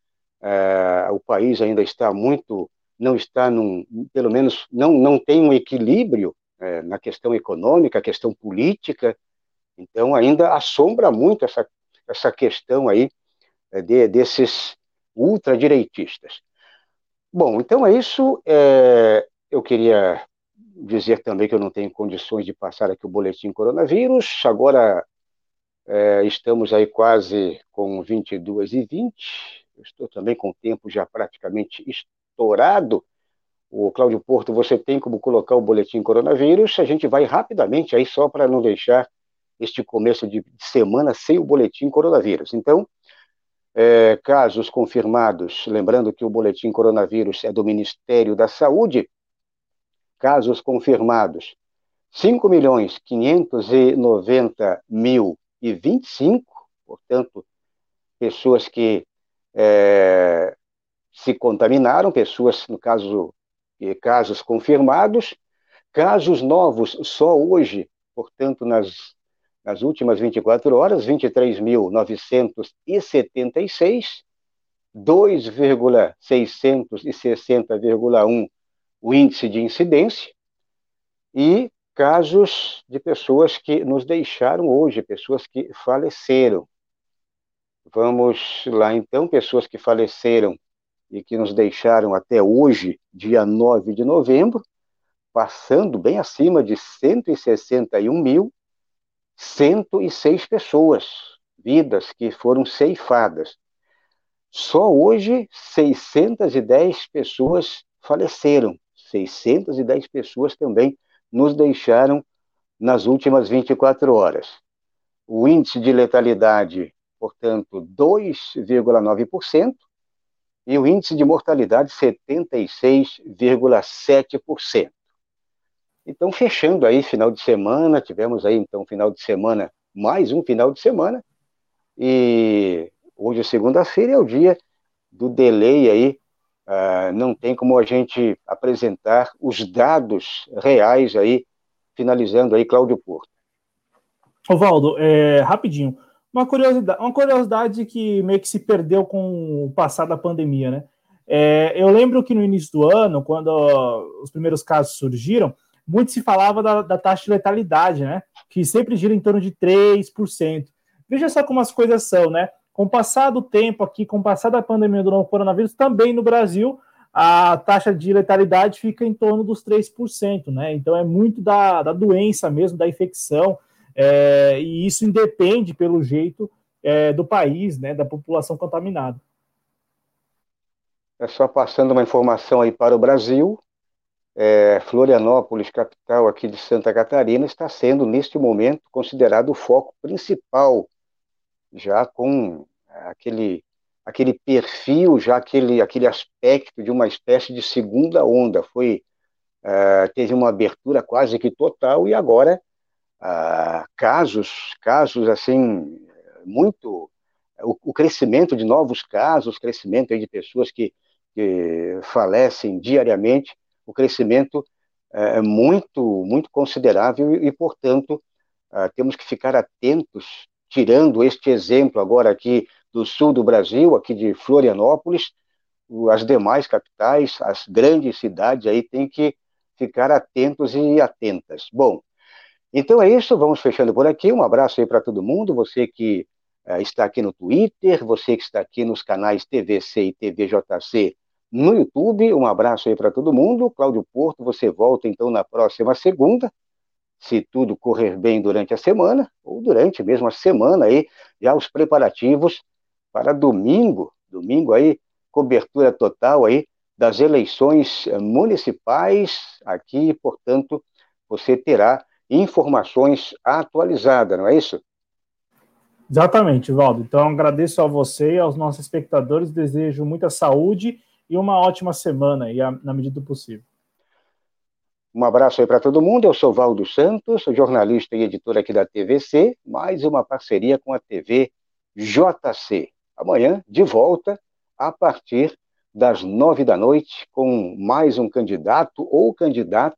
uh, o país ainda está muito, não está, num, pelo menos, não, não tem um equilíbrio uh, na questão econômica, questão política, então ainda assombra muito essa, essa questão aí de, desses ultradireitistas. Bom, então é isso. É, eu queria dizer também que eu não tenho condições de passar aqui o boletim coronavírus. Agora é, estamos aí quase com 22 e 20. Eu estou também com o tempo já praticamente estourado. O Cláudio Porto, você tem como colocar o boletim coronavírus? A gente vai rapidamente aí só para não deixar este começo de semana sem o boletim coronavírus. Então, é, casos confirmados, lembrando que o boletim coronavírus é do Ministério da Saúde, casos confirmados, 5 milhões 590 mil e 25, portanto, pessoas que é, se contaminaram, pessoas, no caso, casos confirmados, casos novos só hoje, portanto, nas, nas últimas 24 horas, 23.976, 2,660,1 o índice de incidência e casos de pessoas que nos deixaram hoje, pessoas que faleceram. Vamos lá então, pessoas que faleceram e que nos deixaram até hoje, dia 9 de novembro, passando bem acima de 161.106 pessoas, vidas que foram ceifadas. Só hoje, 610 pessoas faleceram. 610 pessoas também nos deixaram nas últimas 24 horas. O índice de letalidade, portanto, 2,9%, e o índice de mortalidade 76,7%. Então, fechando aí final de semana, tivemos aí então final de semana, mais um final de semana, e hoje, segunda-feira, é o dia do delay aí Uh, não tem como a gente apresentar os dados reais aí, finalizando aí, Cláudio Porto. Ovaldo, é, rapidinho, uma curiosidade, uma curiosidade que meio que se perdeu com o passar da pandemia, né? É, eu lembro que no início do ano, quando os primeiros casos surgiram, muito se falava da, da, taxa de letalidade, né? Que sempre gira em torno de 3%. Veja só como as coisas são, né? Com o passar do tempo aqui, com o passar da pandemia do novo coronavírus, também no Brasil, a taxa de letalidade fica em torno dos 3%, né? Então é muito da, da doença mesmo, da infecção, é, e isso independe, pelo jeito, é, do país, né, da população contaminada. É só passando uma informação aí para o Brasil, é, Florianópolis, capital aqui de Santa Catarina, está sendo, neste momento, considerado o foco principal, já com aquele, aquele perfil, já aquele, aquele aspecto de uma espécie de segunda onda. Foi, é, teve uma abertura quase que total e agora ah, casos, casos assim, muito. O, o, crescimento de novos casos, crescimento de pessoas que, que falecem diariamente, o crescimento é, é muito, muito considerável e, portanto, ah, temos que ficar atentos, tirando este exemplo agora aqui do sul do Brasil, aqui de Florianópolis, as demais capitais, as grandes cidades aí têm que ficar atentos e atentas. Bom, então é isso, vamos fechando por aqui. Um abraço aí para todo mundo, você que uh, está aqui no Twitter, você que está aqui nos canais TVC e TVJC no YouTube. Um abraço aí para todo mundo. Cláudio Porto, você volta então na próxima segunda, se tudo correr bem durante a semana, ou durante mesmo a semana aí, já os preparativos para domingo, domingo aí, cobertura total aí das eleições eh, municipais aqui, portanto, você terá informações atualizadas, não é isso? Exatamente, Valdo. Então, agradeço a você e aos nossos espectadores, desejo muita saúde e uma ótima semana, aí, na medida do possível. Um abraço aí para todo mundo. Eu sou Valdo Santos, jornalista e editor aqui da TVC, mais uma parceria com a TV JC. Amanhã, de volta, a partir das nove da noite, com mais um candidato ou candidata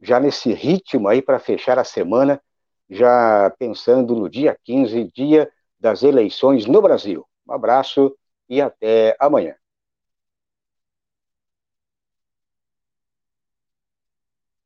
já nesse ritmo aí para fechar a semana, já pensando no dia 15, dia das eleições no Brasil. Um abraço e até amanhã.